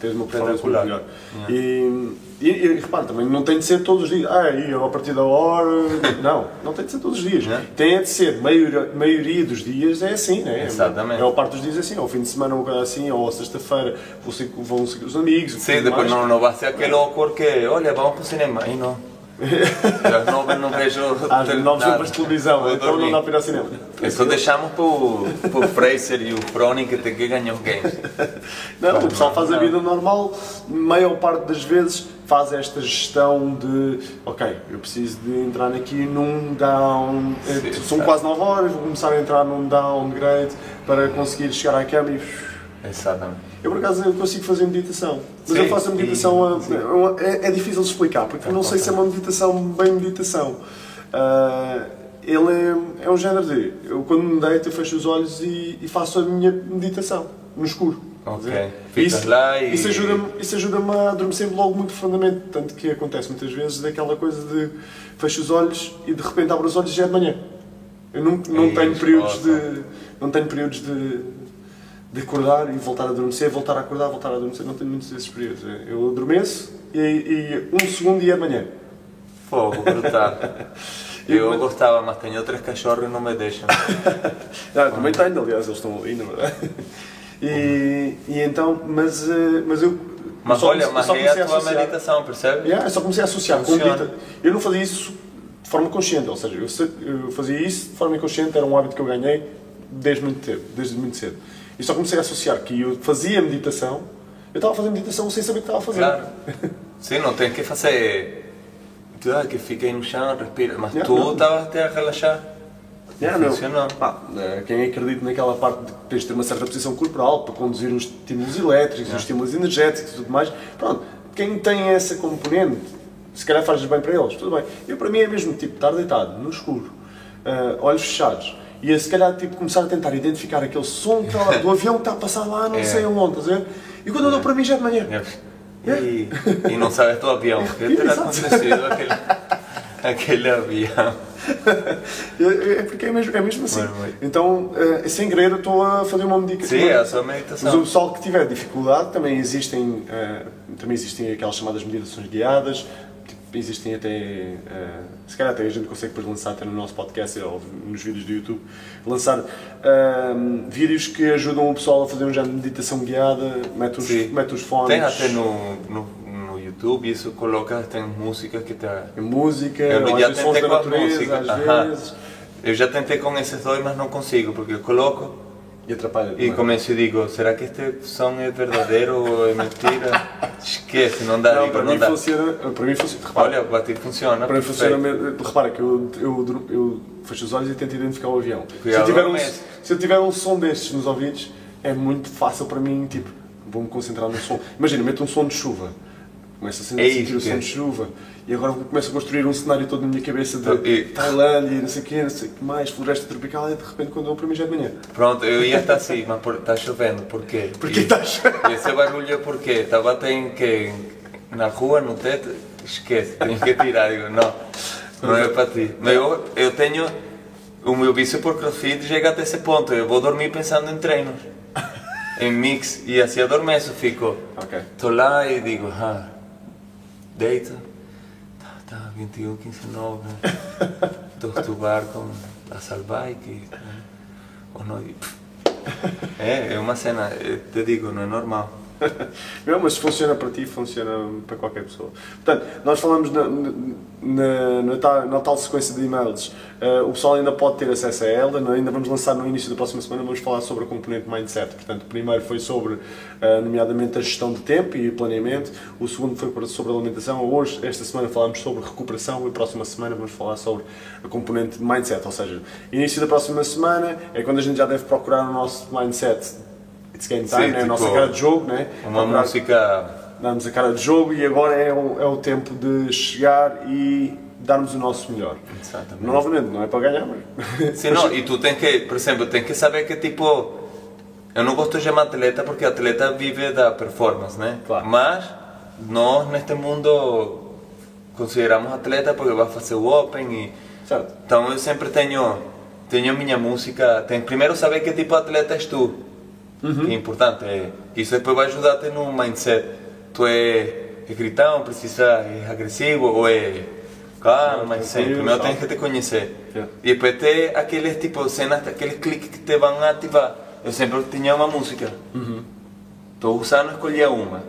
S1: Tens uma performance muito
S2: Espetacular.
S1: melhor.
S2: Yeah.
S1: E, e, e repara, também não tem de ser todos os dias. Ah, e a partir da hora. Não, não tem de ser todos os dias.
S2: Yeah.
S1: Tem de ser, maioria, maioria dos dias é assim, né?
S2: Exatamente.
S1: A maior parte dos dias é assim, ao fim de semana coisa assim, ou sexta-feira vão com os amigos.
S2: Sim, depois
S1: mais.
S2: não, não vai ser aquele awkward que, olha, vamos para o cinema. Aí não. Às nove não vejo.
S1: Às nove
S2: nada.
S1: vemos televisão,
S2: Vou
S1: então não
S2: dormir.
S1: dá para ir ao cinema.
S2: Isso deixamos para o Fraser e o Froning que tem que ganhar os games.
S1: Não, o pessoal faz a
S2: não.
S1: vida normal, maior parte das vezes faz esta gestão de ok, eu preciso de entrar aqui num down, eh,
S2: Sim,
S1: são
S2: tá.
S1: quase 9 horas, vou começar a entrar num downgrade para conseguir chegar à cama e
S2: Exatamente.
S1: Eu por acaso eu consigo fazer meditação, mas
S2: Sim,
S1: eu faço a meditação,
S2: e-
S1: a- é, é difícil de explicar, porque eu não sei se é uma meditação bem meditação. Ah, ele é, é um género de, eu quando me deito eu fecho os olhos e, e faço a minha meditação, no escuro.
S2: Ok. Ficas
S1: Isso-
S2: lá e-
S1: Isso ajuda-me isso ajuda a adormecer logo muito profundamente, tanto que acontece muitas vezes daquela coisa de fecho os olhos e de repente abro os olhos e já é de manhã. Eu não, não
S2: Isso,
S1: tenho períodos de não tenho períodos de, de acordar e voltar a adormecer, voltar a acordar, voltar a adormecer, não tenho muitos desses períodos. Eu adormeço e, e um segundo e é de manhã.
S2: Fogo, brutal. Eu
S1: mas-
S2: gostava, mas tenho três cachorros e não me deixam.
S1: Ah, também tenho, aliás, eles estão ali, na verdade. E, e então, mas, eh, mas eu.
S2: Mas
S1: só-
S2: olha,
S1: eu
S2: mas
S1: só
S2: é
S1: comecei
S2: a tua
S1: associar-
S2: meditação, percebe?
S1: Yeah, eu só comecei a associar com medita- Eu não fazia isso de forma consciente, ou seja, eu, se- eu fazia isso de forma inconsciente, era um hábito que eu ganhei desde muito tempo, desde muito cedo. E só comecei a associar que eu fazia meditação, eu estava a fazer meditação sem saber o que estava a fazer.
S2: Claro. Sim, não tem que fazer. Ah, que aí no chão, respira. Mas
S1: Yeah,
S2: tu estavas até a relaxar.
S1: Yeah, não.
S2: Funcionou.
S1: Pá, eh, quem acredita naquela parte de que tens de ter uma certa posição corporal para conduzir os estímulos elétricos, os estímulos energéticos e tudo mais, pronto, quem tem essa componente, se calhar faz bem para eles, tudo bem. Eu, para mim, é mesmo tipo estar deitado no escuro, eh, olhos fechados, e a, se calhar tipo, começar a tentar identificar aquele som que lá, do avião que está a passar lá, não
S2: É.
S1: sei onde, estás a ver? E quando eu dou para mim já é de manhã.
S2: E, e não sabes do avião. O que terá acontecido aquele, aquele avião?
S1: É, é porque é mesmo, é mesmo assim.
S2: Muito, muito.
S1: Então, eh, sem querer, estou a fazer uma medicação.
S2: Sim, é sua
S1: Mas o
S2: meditação.
S1: pessoal que tiver dificuldade, também existem, eh, também existem aquelas chamadas meditações guiadas, existem até, eh, se calhar até a gente consegue depois lançar até no nosso podcast ou nos vídeos do YouTube, lançar eh, vídeos que ajudam o pessoal a fazer um género de meditação guiada, mete os,
S2: Sim.
S1: mete os fones.
S2: Tem até no, no, no YouTube isso coloca, tem músicas que te...
S1: Em música,
S2: Eu
S1: ou às
S2: já
S1: vezes natureza,
S2: músicas,
S1: às
S2: aham.
S1: vezes,
S2: Eu já tentei com esses dois, mas não consigo, porque eu coloco
S1: e atrapalha.
S2: e
S1: é?
S2: começo e digo, será que este som é verdadeiro ou é mentira? Esquece, não dá,
S1: Não,
S2: digo,
S1: para
S2: não
S1: mim
S2: dá.
S1: funciona. Para mim funciona. Repara,
S2: Olha, o batido funciona,
S1: para mim funciona. mesmo- Repara que eu, eu, eu fecho os olhos e tento identificar o avião. Se eu, tiver um, se eu tiver um som destes nos ouvidos, é muito fácil para mim, tipo, vou-me concentrar no som. Imagina, meto um som de chuva. Começo a sentir,
S2: É
S1: sentir o
S2: isso,
S1: som
S2: é.
S1: de chuva. E agora começo a construir um cenário todo na minha cabeça de
S2: E-
S1: Tailândia, não sei o quê, não sei o que mais, floresta tropical, e de repente quando eu para mim já é de manhã.
S2: Pronto, eu ia estar assim, mas está chovendo, por quê?
S1: Porque
S2: E-
S1: estás.
S2: E esse barulho é porque estava tem que na rua, no teto, esquece, tens que tirar, digo, não, não é para ti. Mas eu, eu tenho, o meu vício por crossfit chega até esse ponto, eu vou dormir pensando em treinos, em mix, e assim adormeço, fico, estou lá e digo, ah, deito, 21, 15, 9, estou a estudar com a Salbike, ou não, é, é uma cena, eu te digo, não é normal.
S1: Não, mas se funciona para ti, funciona para qualquer pessoa. Portanto, nós falamos na, na, na, tal, na tal sequência de e-mails. eh, o pessoal ainda pode ter acesso a ela, é? ainda vamos lançar no início da próxima semana, vamos falar sobre a componente Mindset. Portanto, o primeiro foi sobre, eh, nomeadamente, a gestão de tempo e planeamento. O segundo foi sobre alimentação. Hoje, esta semana, falamos sobre recuperação e próxima semana vamos falar sobre a componente Mindset. Ou seja, início da próxima semana é quando a gente já deve procurar o nosso Mindset. It's game time,
S2: Sim,
S1: né? a nossa
S2: tipo,
S1: cara de jogo, né?
S2: Uma
S1: Procurar-
S2: música.
S1: damos a cara de jogo e agora é o, é o tempo de chegar e darmos o nosso melhor.
S2: Exatamente.
S1: Novamente, não é para ganhar, mas.
S2: Sim, não, e tu tens que, por exemplo, tens que saber que tipo. Eu não gosto de chamar atleta porque atleta vive da performance, né?
S1: Claro.
S2: Mas nós neste mundo consideramos atleta porque vai fazer o Open e.
S1: Certo.
S2: Então eu sempre tenho, tenho a minha música. Tem, primeiro saber que tipo de atleta és tu. Que é importante. É, isso depois vai ajudar-te no mindset. Tu é, é gritão, precisa, é agressivo ou é mas
S1: tranquilo,
S2: primeiro tens que te conhecer.
S1: Yeah.
S2: E depois tem aqueles tipo cenas, aqueles cliques que te vão ativar. Eu sempre tinha uma música. Estou usando, escolhia uma.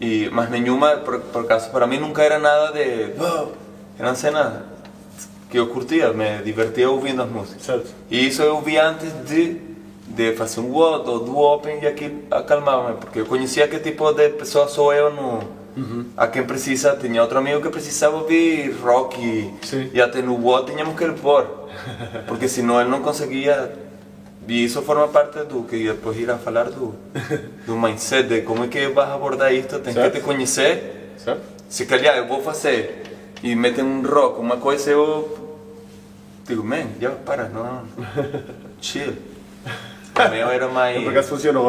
S2: E, mas nenhuma, por, por acaso, para mim nunca era nada de. "Wow". Eram cenas que eu curtia, me divertia ouvindo as músicas.
S1: Certo.
S2: E isso eu ouvia antes de, de fazer um WOD ou do Open e aquilo acalmava-me, porque eu conhecia que tipo de pessoa sou eu no. A quem precisa, tinha outro amigo que precisava ouvir rock e,
S1: Sim.
S2: e até no WOD tínhamos que lhe pôr, porque senão ele não conseguia. E isso forma parte do que depois irá falar do, do mindset, de como é que vas abordar isto, tens
S1: Certo.
S2: que te conhecer.
S1: Certo?
S2: Se calhar eu vou fazer e metem um rock, uma coisa, eu digo, man, já para, não, chill. Eu era mais...
S1: Por acaso funciona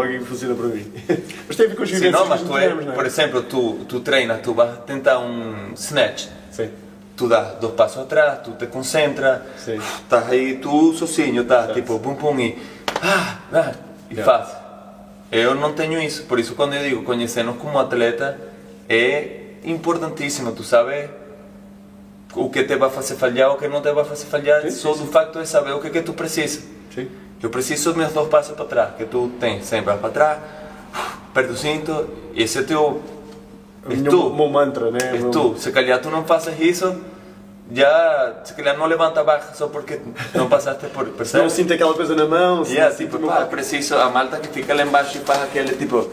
S1: para mim. mas ver com os
S2: Sim, não, mas
S1: que
S2: tu é,
S1: não é?
S2: por exemplo, tu, tu treinas, tu vas tentar um snatch,
S1: Sim.
S2: tu dás dois passos atrás, tu te concentras,
S1: Sim.
S2: estás aí tu sozinho, tá?
S1: Certo.
S2: Tipo, pum pum e, ah, ah, e faz. Eu não tenho isso, por isso quando eu digo conhecernos como atleta é importantíssimo, tu sabes o que te vai fazer falhar, o que não te vai fazer falhar,
S1: Sim,
S2: só
S1: sim,
S2: do facto de saber o que é que tu precisas.
S1: Sim.
S2: Eu preciso dos meus dois passos para trás, que tu tens sempre para trás, aperta o cinto, e esse é teu.
S1: O
S2: És
S1: meu,
S2: tu.
S1: meu mantra, né?
S2: És
S1: Meu-
S2: tu. Se calhar tu não fazes isso, já, se calhar não levanta a barra só porque não passaste por.
S1: Se não sinto aquela coisa na mão, se
S2: Yeah, tipo, pá, preciso, a malta que fica lá embaixo e faz aquele tipo.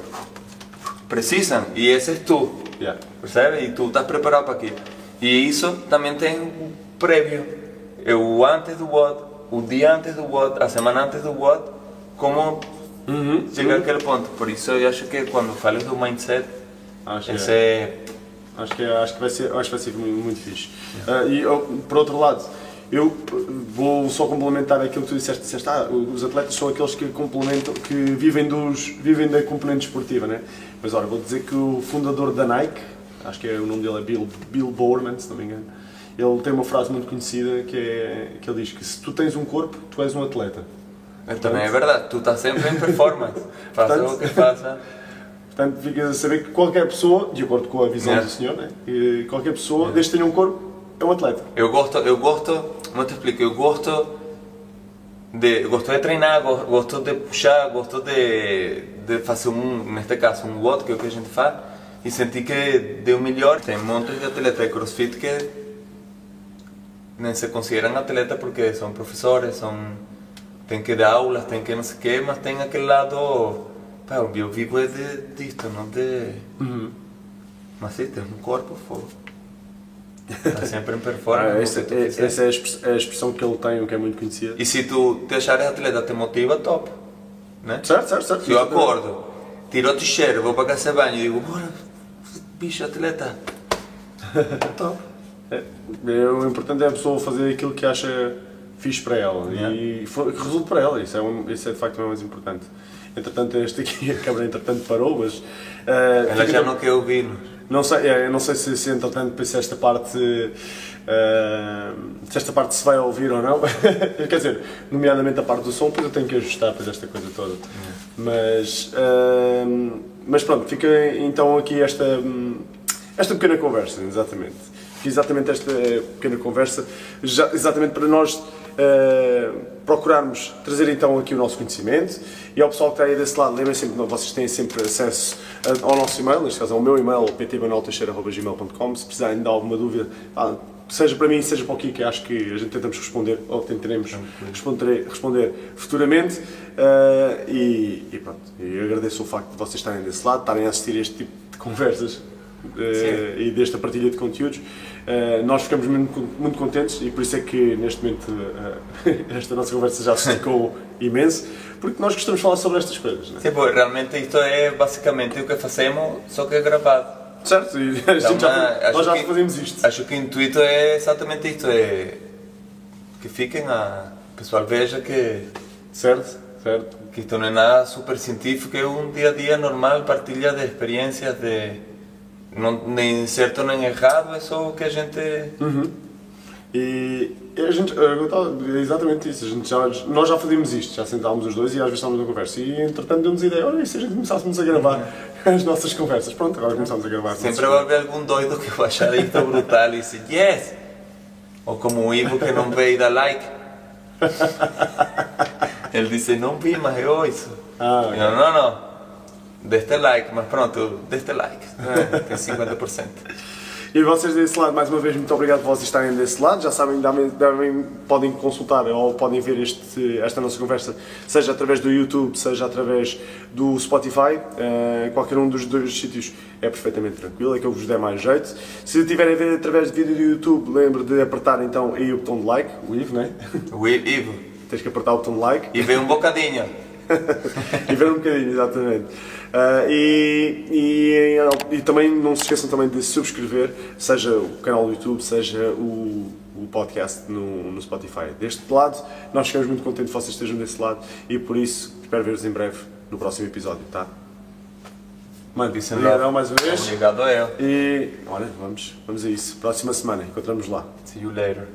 S2: Precisam, e esse és tu.
S1: Yeah.
S2: Percebe? E tu estás preparado para aquilo. E isso também tem um prévio. Eu antes do WOD, o dia antes do WOD, a semana antes do WOD, como
S1: Uhum.
S2: chegar àquele ponto. Por isso eu acho que quando fales do mindset,
S1: Acho
S2: esse
S1: é.
S2: é.
S1: Acho que, acho que vai ser, acho que vai ser muito, muito fixe. Ah, e eu, por outro lado, eu eh, vou só complementar aquilo que tu disseste. disseste ah, os atletas são aqueles que complementam, que vivem, dos, vivem da componente esportiva, né? Mas olha, vou dizer que o fundador da Nike, acho que é, o nome dele é Bill, Bill Bowerman, se não me engano, ele tem uma frase muito conhecida que, é, que ele diz que se tu tens um corpo, tu és um atleta.
S2: Também é verdade, tu estás sempre em performance. Faça
S1: Portanto-
S2: o que faça.
S1: Portanto, ficas a saber que qualquer pessoa, de acordo com a visão do senhor, né? E qualquer pessoa, desde que tenha um corpo, é um atleta.
S2: Eu gosto, eu gosto, como te explico, eu gosto de, gosto de treinar, go- gosto de puxar, gosto de, de fazer um, neste caso, um WOD, que é o que a gente faz, e senti que deu melhor. Tem montes de atletas de crossfit que nem se consideram atletas porque são professores, são, têm que dar aulas, têm que não sei o quê, mas tem aquele lado. Pá, eu vivo é de, disto, não de. Mas sim, tem um corpo fogo. Está sempre em performance.
S1: Ah, essa,
S2: que
S1: é, essa é a expressão que ele tem, que é muito conhecida.
S2: E se tu te achares atleta, te motiva, top. Né?
S1: Certo, certo, certo.
S2: Se eu acordo, tiro o t-shirt, vou para casa de banho e digo, bora, bicho atleta. top.
S1: É, é, o importante é a pessoa fazer aquilo que acha fixe para ela e for- que resulte para ela, isso é, um- isso é de facto o mais importante. Entretanto, este aqui, a câmara entretanto parou, mas... eh,
S2: Ela já não quer ouvir-nos.
S1: Não sei, é, não sei se, se entretanto se esta parte eh, se esta parte se vai ouvir ou não. Quer dizer, nomeadamente a parte do som, depois eu tenho que ajustar para esta coisa toda. Mas, eh, mas pronto, fica então aqui esta, esta pequena conversa, exatamente. Exatamente esta pequena conversa, já- exatamente para nós eh, procurarmos trazer então aqui o nosso conhecimento. E ao pessoal que está aí desse lado, lembrem sempre, que vocês têm sempre acesso ao nosso e-mail, neste caso ao meu e-mail, ptbanalteixeira.gmail.com, se precisarem de alguma dúvida, ah, seja para mim, seja para o Kiko, acho que a gente tentamos responder, ou tentaremos responder, responder futuramente. Eh, e, e pronto, e agradeço o facto de vocês estarem desse lado, estarem a assistir a este tipo de conversas eh, e desta partilha de conteúdos. Eh, nós ficamos muito, muito contentes e por isso é que neste momento eh, esta nossa conversa já se esticou imenso, porque nós gostamos de falar sobre estas coisas. Né?
S2: Tipo, realmente isto é basicamente o que fazemos, só que é gravado.
S1: Certo? E a gente já, nós já
S2: que-
S1: fazemos isto.
S2: Acho que o intuito é exatamente isto, é que fiquem a... O pessoal veja que,
S1: Certo? Certo?
S2: que isto não é nada super científico, é um dia a dia normal, partilha de experiências, de... Não, nem certo nem errado, é só o que a gente...
S1: E a gente, tava- é exatamente isso, a gente já, nós já fazíamos isto, já sentávamos os dois e às vezes estávamos a conversa e entretanto deu-nos a ideia, olha, e se a gente começássemos a gravar as nossas conversas? Pronto, agora começámos a gravar.
S2: Sempre vai haver algum doido que vai achar isto brutal e dizer yes! Ou como o Ivo que não e dá like. Ele disse, não vi, mas eu ouço.
S1: Ah,
S2: Eu, não, não. Deste like, mas pronto, deste like. É, tem 50%.
S1: E vocês desse lado, mais uma vez, muito obrigado por vocês estarem desse lado. Já sabem, devem, devem- podem consultar ou podem ver este, esta nossa conversa, seja através do YouTube, seja através do Spotify. Eh, qualquer um dos dois sítios é perfeitamente tranquilo, é que eu vos der mais jeito. Se tiverem a ver através de vídeo do YouTube, lembre de apertar então aí o botão de like, o Ivo, né?
S2: O Ivo.
S1: Tens que apertar o botão de like.
S2: E veio um bocadinho.
S1: e ver um bocadinho, exatamente. Ah, e, e, e também não se esqueçam também de subscrever, seja o canal do YouTube, seja o, o podcast no, no Spotify. Deste lado, nós ficamos muito contentes que vocês estejam desse lado e por isso espero ver-vos em breve no próximo episódio, tá? Mano,
S2: love.
S1: mais uma vez.
S2: Obrigado a eu.
S1: E olha, vamos, vamos a isso. Próxima semana, encontramos lá.
S2: See you later.